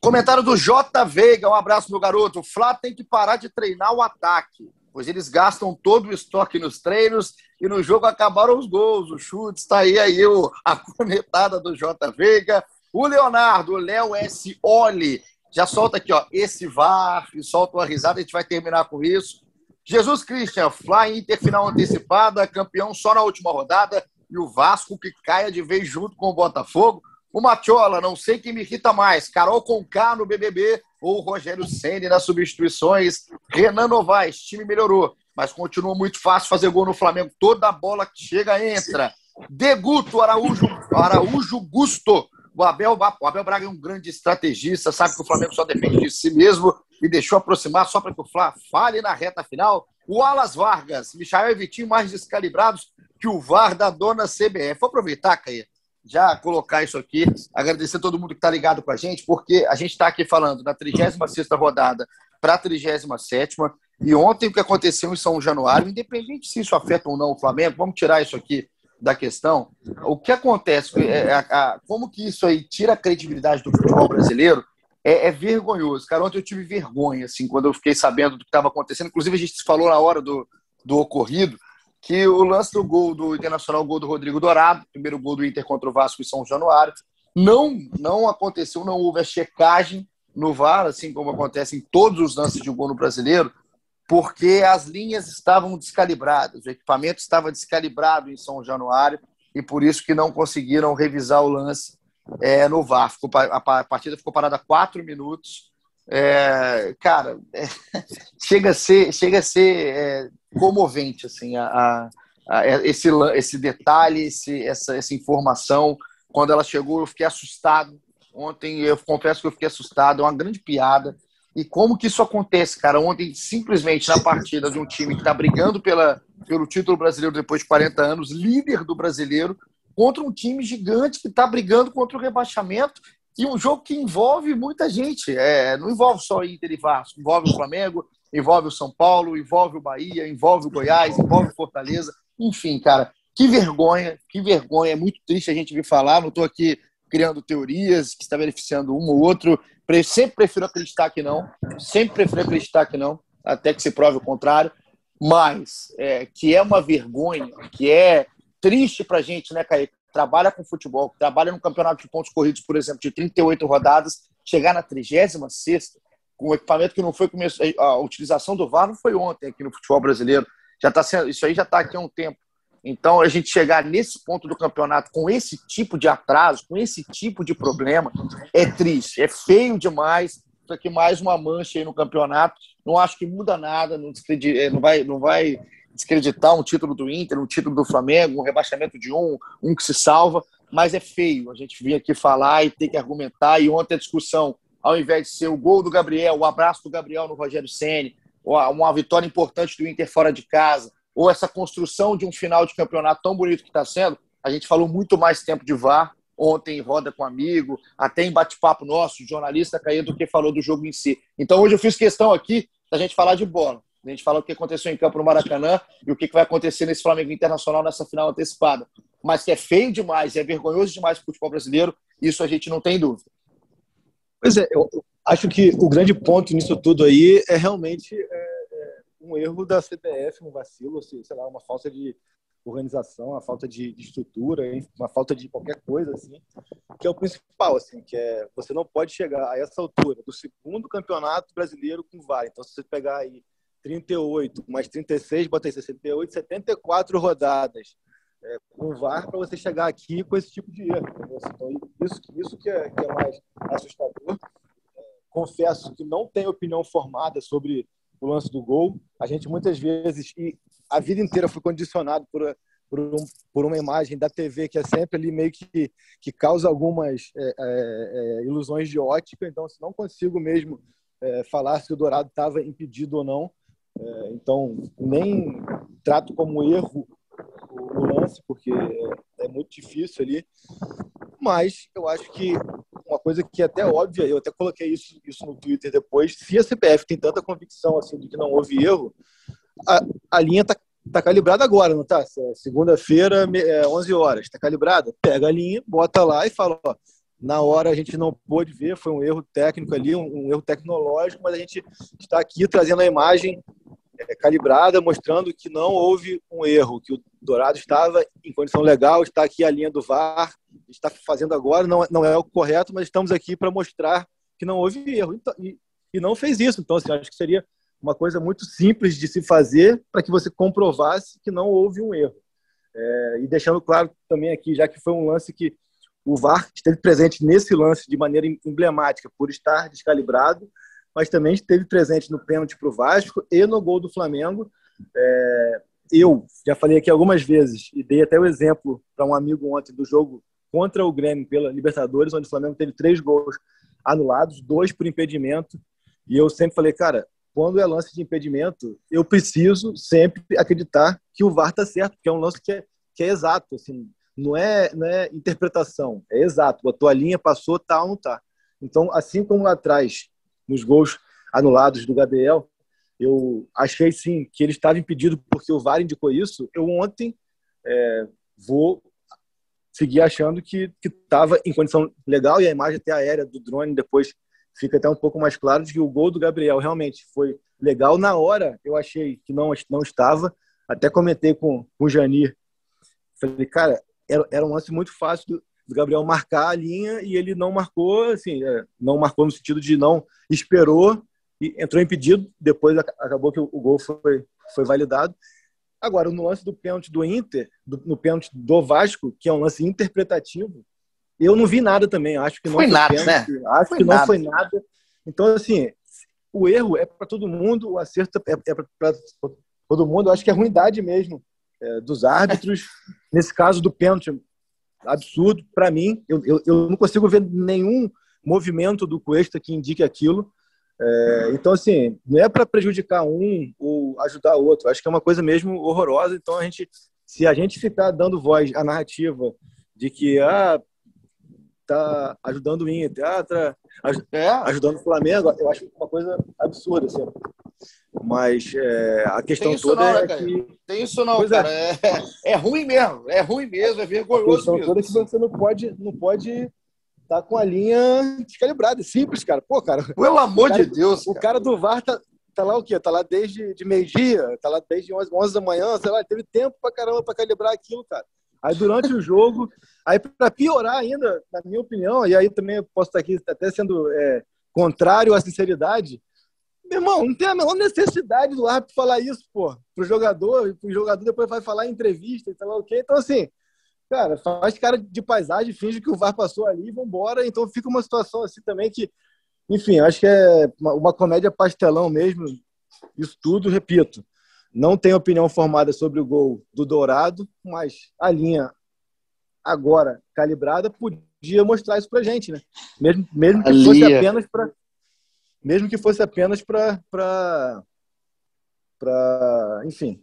Comentário do J. Veiga, um abraço, meu garoto. O Flá tem que parar de treinar o ataque, pois eles gastam todo o estoque nos treinos e no jogo acabaram os gols, os chutes. Está aí, aí o, a comentada do J. Veiga. O Leonardo, o Léo S. Oli, já solta aqui, ó, esse VAR, e solta uma risada, a gente vai terminar com isso. Jesus Christian, Fly Inter final antecipada, campeão só na última rodada, e o Vasco que caia de vez junto com o Botafogo. O Matiola, não sei quem me irrita mais, Carol Conká no BBB ou o Rogério Ceni nas substituições. Renan Novaes, time melhorou, mas continua muito fácil fazer gol no Flamengo. Toda a bola que chega entra. Deguto, Araújo, Araújo Gusto. O Abel, o Abel Braga é um grande estrategista, sabe que o Flamengo só depende de si mesmo e deixou aproximar só para que o Flá fale na reta final. O Alas Vargas, Michael e Vitinho mais descalibrados que o VAR da dona CBF. Vou aproveitar, Caia, já colocar isso aqui, agradecer a todo mundo que está ligado com a gente, porque a gente está aqui falando da 36 rodada para a 37 e ontem o que aconteceu em São Januário, independente se isso afeta ou não o Flamengo, vamos tirar isso aqui da questão. O que acontece, é, é, como que isso aí tira a credibilidade do futebol brasileiro, é, é, vergonhoso. Cara, ontem eu tive vergonha, assim, quando eu fiquei sabendo do que estava acontecendo. Inclusive, a gente falou na hora do, do ocorrido que o lance do gol do Internacional, o gol do Rodrigo Dourado, primeiro gol do Inter contra o Vasco em São Januário, não, não aconteceu, não houve a checagem no VAR, assim como acontece em todos os lances de gol no brasileiro, porque as linhas estavam descalibradas, o equipamento estava descalibrado em São Januário e por isso que não conseguiram revisar o lance é, no VAR. Ficou, a partida ficou parada quatro minutos. É, cara, é, chega a ser, chega a ser é, comovente assim, a, a, a, esse, esse detalhe, esse, essa, essa informação. Quando ela chegou, eu fiquei assustado. Ontem, eu confesso que eu fiquei assustado. É uma grande piada. E como que isso acontece, cara? Ontem, simplesmente na partida de um time que está brigando pela, pelo título brasileiro depois de 40 anos, líder do brasileiro, contra um time gigante que está brigando contra o rebaixamento e um jogo que envolve muita gente. É, não envolve só Inter e Vasco, envolve o Flamengo, envolve o São Paulo, envolve o Bahia, envolve o Goiás, envolve o Fortaleza. Enfim, cara, que vergonha, que vergonha. É muito triste a gente vir falar. Não estou aqui criando teorias que está beneficiando um ou outro. Sempre prefiro acreditar que não. Sempre prefiro acreditar que não, até que se prove o contrário. Mas é, que é uma vergonha, que é triste para a gente, né, Caí? Trabalha com futebol, trabalha no campeonato de pontos corridos, por exemplo, de 38 rodadas, chegar na 36 com um equipamento que não foi começo, a utilização do VAR não foi ontem aqui no futebol brasileiro. Já tá sendo, isso aí já está aqui há um tempo. Então, a gente chegar nesse ponto do campeonato com esse tipo de atraso, com esse tipo de problema, é triste, é feio demais. Isso aqui mais uma mancha aí no campeonato. Não acho que muda nada, não, não vai, não vai descreditar um título do Inter, um título do Flamengo, um rebaixamento de um, um que se salva, mas é feio a gente vir aqui falar e ter que argumentar. E ontem a discussão, ao invés de ser o gol do Gabriel, o abraço do Gabriel no Rogério Ceni, uma vitória importante do Inter fora de casa, ou essa construção de um final de campeonato tão bonito que está sendo, a gente falou muito mais tempo de VAR ontem em roda com um amigo, até em bate-papo nosso, jornalista caía do que falou do jogo em si. Então hoje eu fiz questão aqui da gente falar de bola. A gente fala o que aconteceu em campo no Maracanã e o que vai acontecer nesse Flamengo Internacional nessa final antecipada. Mas que é feio demais, é vergonhoso demais para o futebol brasileiro, isso a gente não tem dúvida. Pois é, eu acho que o grande ponto nisso tudo aí é realmente é, é um erro da CBF, um vacilo, sei lá, uma falta de organização, uma falta de, estrutura, uma falta de qualquer coisa assim, que é o principal, assim, que é você não pode chegar a essa altura do segundo campeonato brasileiro com VAR. Então, se você pegar aí 38, mais 36, bota 68, 74 rodadas é, com VAR para você chegar aqui com esse tipo de erro. Então, isso, isso, que, é, que é mais assustador. confesso que não tenho opinião formada sobre o lance do gol. A gente muitas vezes, e a vida inteira foi condicionado por, por, um, por uma imagem da TV que é sempre ali meio que, que causa algumas é, é, é ilusões de ótica. Então, se não consigo mesmo é, falar se o Dourado estava impedido ou não, é, então nem trato como erro o, lance, porque é muito difícil ali. Mas eu acho que uma coisa que é até óbvia, eu até coloquei isso, isso no Twitter depois, se a CPF tem tanta convicção assim de que não houve erro, a, a linha está tá calibrada agora, não tá? É segunda-feira, é, 11 horas, está calibrada? Pega a linha, bota lá e fala, ó, na hora a gente não pôde ver, foi um erro técnico ali, um, um erro tecnológico, mas a gente está aqui trazendo a imagem é, calibrada, mostrando que não houve um erro, que o Dourado estava em condição legal, está aqui a linha do VAR, está fazendo agora, não, não é o correto, mas estamos aqui para mostrar que não houve erro. Então, e, e não fez isso. Então, assim, acho que seria uma coisa muito simples de se fazer para que você comprovasse que não houve um erro. É, e deixando claro também aqui, já que foi um lance que o VAR esteve presente nesse lance de maneira emblemática, por estar descalibrado, mas também esteve presente no pênalti para o Vasco e no gol do Flamengo. É, eu já falei aqui algumas vezes e dei até o exemplo para um amigo ontem do jogo contra o Grêmio pela Libertadores, onde o Flamengo teve três gols anulados, dois por impedimento. E eu sempre falei, cara, quando é lance de impedimento, eu preciso sempre acreditar que o VAR está certo, porque é um lance que é, que é exato. Assim, não é, não é interpretação, é exato. A tua linha passou, tá ou não tá. Então, assim como lá atrás, nos gols anulados do Gabriel, eu achei sim que ele estava impedido porque o VAR indicou isso. Eu ontem é, vou seguir achando que estava em condição legal e a imagem até aérea do drone depois fica até um pouco mais claro de que o gol do Gabriel realmente foi legal. Na hora eu achei que não, não estava, até comentei com, com o Janir. Falei, cara, era, era um lance muito fácil do, Gabriel marcar a linha e ele não marcou, assim, é, não marcou no sentido de não esperou e entrou impedido. Depois acabou que o, gol foi, foi validado. Agora, no lance do pênalti do Inter, do, no pênalti do Vasco, que é um lance interpretativo, eu não vi nada também. Acho que não foi, foi nada, pênalti, né? Acho foi que nada. não foi nada. Então, assim, o erro é para todo mundo, o acerto é, é para todo mundo. Eu acho que é ruindade mesmo é, dos árbitros. Nesse caso do pênalti, absurdo para mim. Eu, eu, eu, não consigo ver nenhum movimento do Cuesta que indique aquilo. É, então, assim, não é para prejudicar um ou ajudar o outro. Acho que é uma coisa mesmo horrorosa. Então, a gente, se a gente ficar dando voz à narrativa de que ah, tá ajudando o Inter, ah, tá é. ajudando o Flamengo, eu acho uma coisa absurda. Assim. Mas é, a questão toda não, é né, que. Tem isso não, pois é. cara. É. É, é. ruim mesmo. É ruim mesmo, é vergonhoso. A questão mesmo. toda é que você não pode, não pode tá com a linha descalibrada. É simples, cara. Pô, cara. Pelo amor cara, de Deus. O cara do VAR tá, tá lá o quê? Tá lá desde de meio-dia, tá lá desde 11, 11 da manhã, sei lá, teve tempo pra caramba pra calibrar aquilo, cara. Aí durante o jogo, aí para piorar ainda, na minha opinião, e aí também eu posso estar aqui até sendo é, contrário à sinceridade, meu irmão, não tem a menor necessidade do árbitro falar isso, pô, pro jogador, o jogador depois vai falar em entrevista e tal, ok? Então, assim, cara, faz cara de paisagem, finge que o VAR passou ali e vambora. Então fica uma situação assim também que, enfim, acho que é uma, uma comédia pastelão mesmo. Isso tudo, repito. Não tenho opinião formada sobre o gol do Dourado, mas a linha agora calibrada podia mostrar isso pra gente, né? Mesmo, mesmo que fosse apenas para mesmo que fosse apenas para para enfim,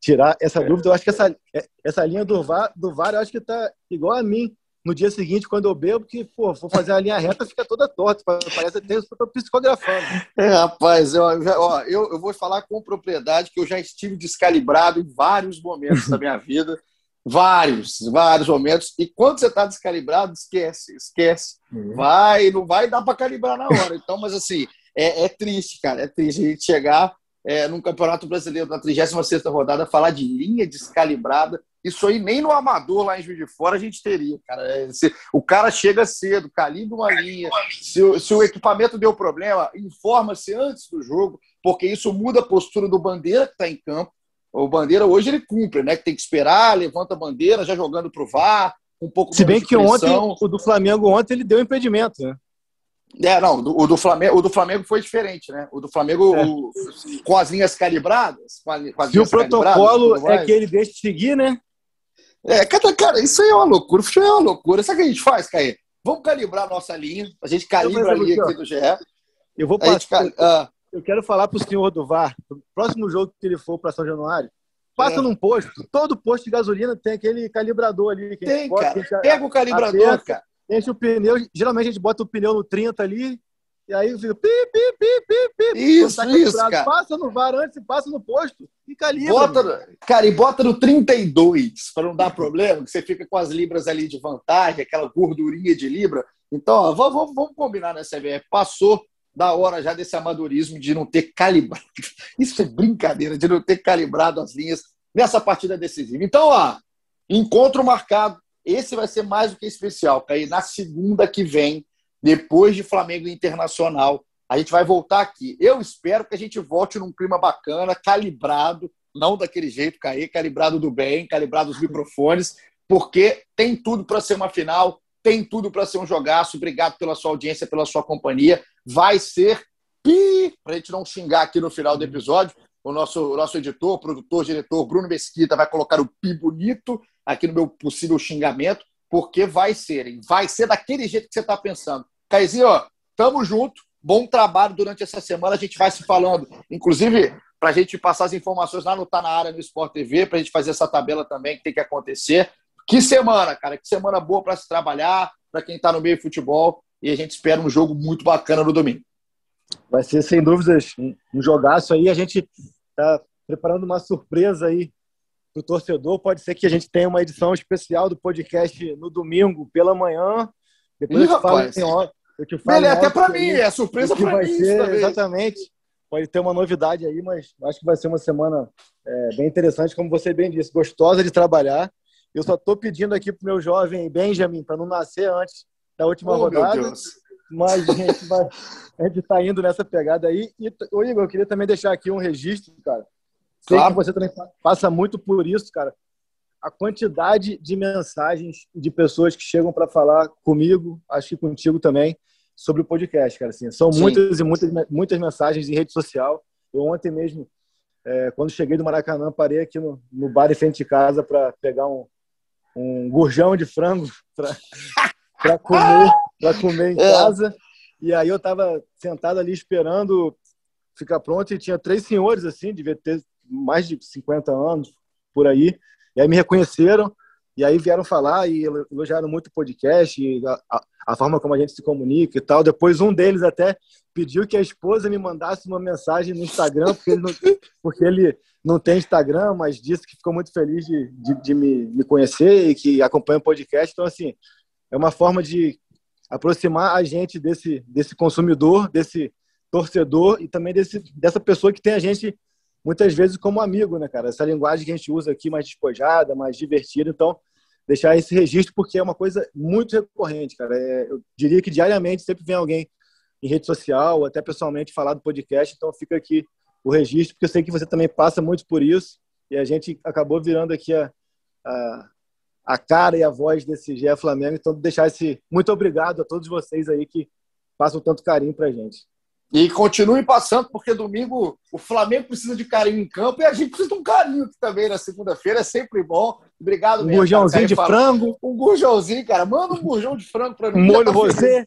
tirar essa é. dúvida. Eu acho que essa, essa linha do VAR, do VAR eu acho que está igual a mim no dia seguinte, quando eu bebo, que, pô, vou fazer a linha reta, fica toda torta. Parece até que eu estou psicografando. É, rapaz, eu, ó, eu, eu vou falar com propriedade que eu já estive descalibrado em vários momentos da minha vida. Vários, vários momentos. E quando você está descalibrado, esquece, esquece. Uhum. Vai, não vai dar para calibrar na hora. Então, mas assim, é, é triste, cara. É triste a gente chegar é, num Campeonato Brasileiro, na 36 rodada, falar de linha descalibrada. Isso aí nem no Amador, lá em Juiz de Fora, a gente teria, cara. É, se, o cara chega cedo, calibra uma linha. Se, se o equipamento deu problema, informa-se antes do jogo, porque isso muda a postura do Bandeira, que está em campo. O Bandeira hoje ele cumpre, né? Que tem que esperar, levanta a bandeira, já jogando para o VAR, um pouco Se bem que ontem, o do Flamengo ontem, ele deu impedimento, né? É, não, o do Flamengo, o do Flamengo foi diferente, né? O do Flamengo é. o, com as linhas calibradas. Com as Se o protocolo é que ele deixa de seguir, né? É, cara, cara, isso aí é uma loucura. O futebol é uma loucura. Sabe o que a gente faz, Caê? Vamos calibrar a nossa linha. A gente calibra a linha aqui do GE. Eu vou passar. Gente, uh, eu quero falar para o senhor do VAR, próximo jogo que ele for para São Januário, passa é. num posto, todo posto de gasolina tem aquele calibrador ali. tem, bota, cara. Pega o calibrador, aperta, cara. Enche o pneu, geralmente a gente bota o pneu no 30 ali, e aí fica pi, pi, pi, pi, pi. Isso, tá isso, cara. Passa no VAR antes, passa no posto e calibra. Bota, cara, e bota no 32, para não dar problema, que você fica com as libras ali de vantagem, aquela gordurinha de libra. Então, ó, vamos, vamos combinar nessa CBF. Passou da hora já desse amadorismo de não ter calibrado. Isso é brincadeira, de não ter calibrado as linhas nessa partida decisiva. Então, ó, encontro marcado. Esse vai ser mais do que especial, Caí. Na segunda que vem, depois de Flamengo Internacional, a gente vai voltar aqui. Eu espero que a gente volte num clima bacana, calibrado, não daquele jeito, Caí, calibrado do bem, calibrado os microfones, porque tem tudo para ser uma final tem tudo para ser um jogaço. Obrigado pela sua audiência, pela sua companhia. Vai ser pi, para a gente não xingar aqui no final do episódio. O nosso, o nosso editor, produtor, diretor Bruno Mesquita vai colocar o pi bonito aqui no meu possível xingamento, porque vai ser, hein? Vai ser daquele jeito que você está pensando. Caizinho, ó, tamo junto. Bom trabalho durante essa semana. A gente vai se falando, inclusive, para a gente passar as informações lá no Tá Na Área no Sport TV, para a gente fazer essa tabela também que tem que acontecer. Que semana, cara. Que semana boa para se trabalhar, para quem está no meio de futebol. E a gente espera um jogo muito bacana no domingo. Vai ser, sem dúvidas, um jogaço aí. A gente está preparando uma surpresa aí para o torcedor. Pode ser que a gente tenha uma edição especial do podcast no domingo pela manhã. Depois Ih, eu te falo em hora. Eu te falo até para mim, é surpresa para mim. Ser, exatamente. Pode ter uma novidade aí, mas acho que vai ser uma semana é, bem interessante, como você bem disse, gostosa de trabalhar. Eu só estou pedindo aqui para o meu jovem Benjamin para não nascer antes da última oh, rodada. Mas a gente vai, a gente está indo nessa pegada aí. E, ô Igor, eu queria também deixar aqui um registro, cara. Sei claro. que você também passa muito por isso, cara. A quantidade de mensagens de pessoas que chegam para falar comigo, acho que contigo também, sobre o podcast, cara. Assim, são Sim. muitas e muitas, muitas mensagens em rede social. Eu ontem mesmo, é, quando cheguei do Maracanã, parei aqui no, no bar em frente de casa para pegar um, um gurjão de frango para comer, pra comer em é. casa. E aí eu estava sentado ali esperando ficar pronto e tinha três senhores assim, devia ter mais de 50 anos por aí. E aí me reconheceram e aí vieram falar e elogiaram muito o podcast e a, a, a, forma como a gente se comunica e tal. Depois um deles até pediu que a esposa me mandasse uma mensagem no Instagram, porque ele não, porque ele não tem Instagram, mas disse que ficou muito feliz de, de, de me, me conhecer e que acompanha o podcast. Então, assim, é uma forma de aproximar a gente desse, desse consumidor, desse torcedor e também desse, dessa pessoa que tem a gente muitas vezes como amigo, né, cara? Essa linguagem que a gente usa aqui mais despojada, mais divertida. Então, deixar esse registro porque é uma coisa muito recorrente, cara. É, eu diria que diariamente sempre vem alguém em rede social, até pessoalmente, falar do podcast. Então, fica aqui o registro, porque eu sei que você também passa muito por isso. E a gente acabou virando aqui a, a, a cara e a voz desse GE Flamengo. Então, deixar esse muito obrigado a todos vocês aí que passam tanto carinho pra gente. E continue passando, porque domingo o Flamengo precisa de carinho em campo e a gente precisa de um carinho também na segunda-feira, é sempre bom. Obrigado, Um gurjãozinho de frango. Um gurjãozinho, cara. Manda um gurjão de frango para mim. Um molho você.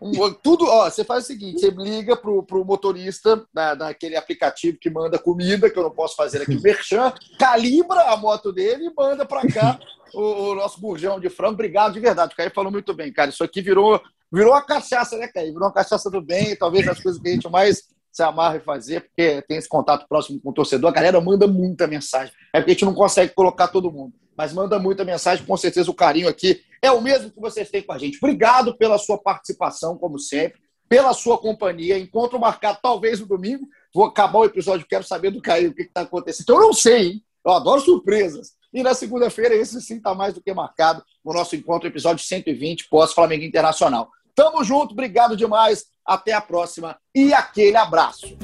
Um, tudo, ó, você faz o seguinte: você liga pro, pro motorista da, daquele aplicativo que manda comida, que eu não posso fazer aqui, Merchan, calibra a moto dele e manda para cá o, o, nosso gurjão de frango. Obrigado de verdade. O Caio falou muito bem, cara. Isso aqui virou virou uma cachaça, né, Caio? Virou uma cachaça do bem, talvez as coisas que a gente mais se amarra em fazer, porque tem esse contato próximo com o torcedor. A galera manda muita mensagem. É porque a gente não consegue colocar todo mundo, mas manda muita mensagem. Com certeza o carinho aqui é o mesmo que vocês têm com a gente. Obrigado pela sua participação, como sempre, pela sua companhia. Encontro marcado talvez no domingo. Vou acabar o episódio, quero saber do Caio o que está acontecendo. Então eu não sei, hein? Eu adoro surpresas. E na segunda-feira, esse sim está mais do que marcado no nosso encontro, episódio 120, pós-Flamengo Internacional. Tamo junto, obrigado demais. Até a próxima e aquele abraço.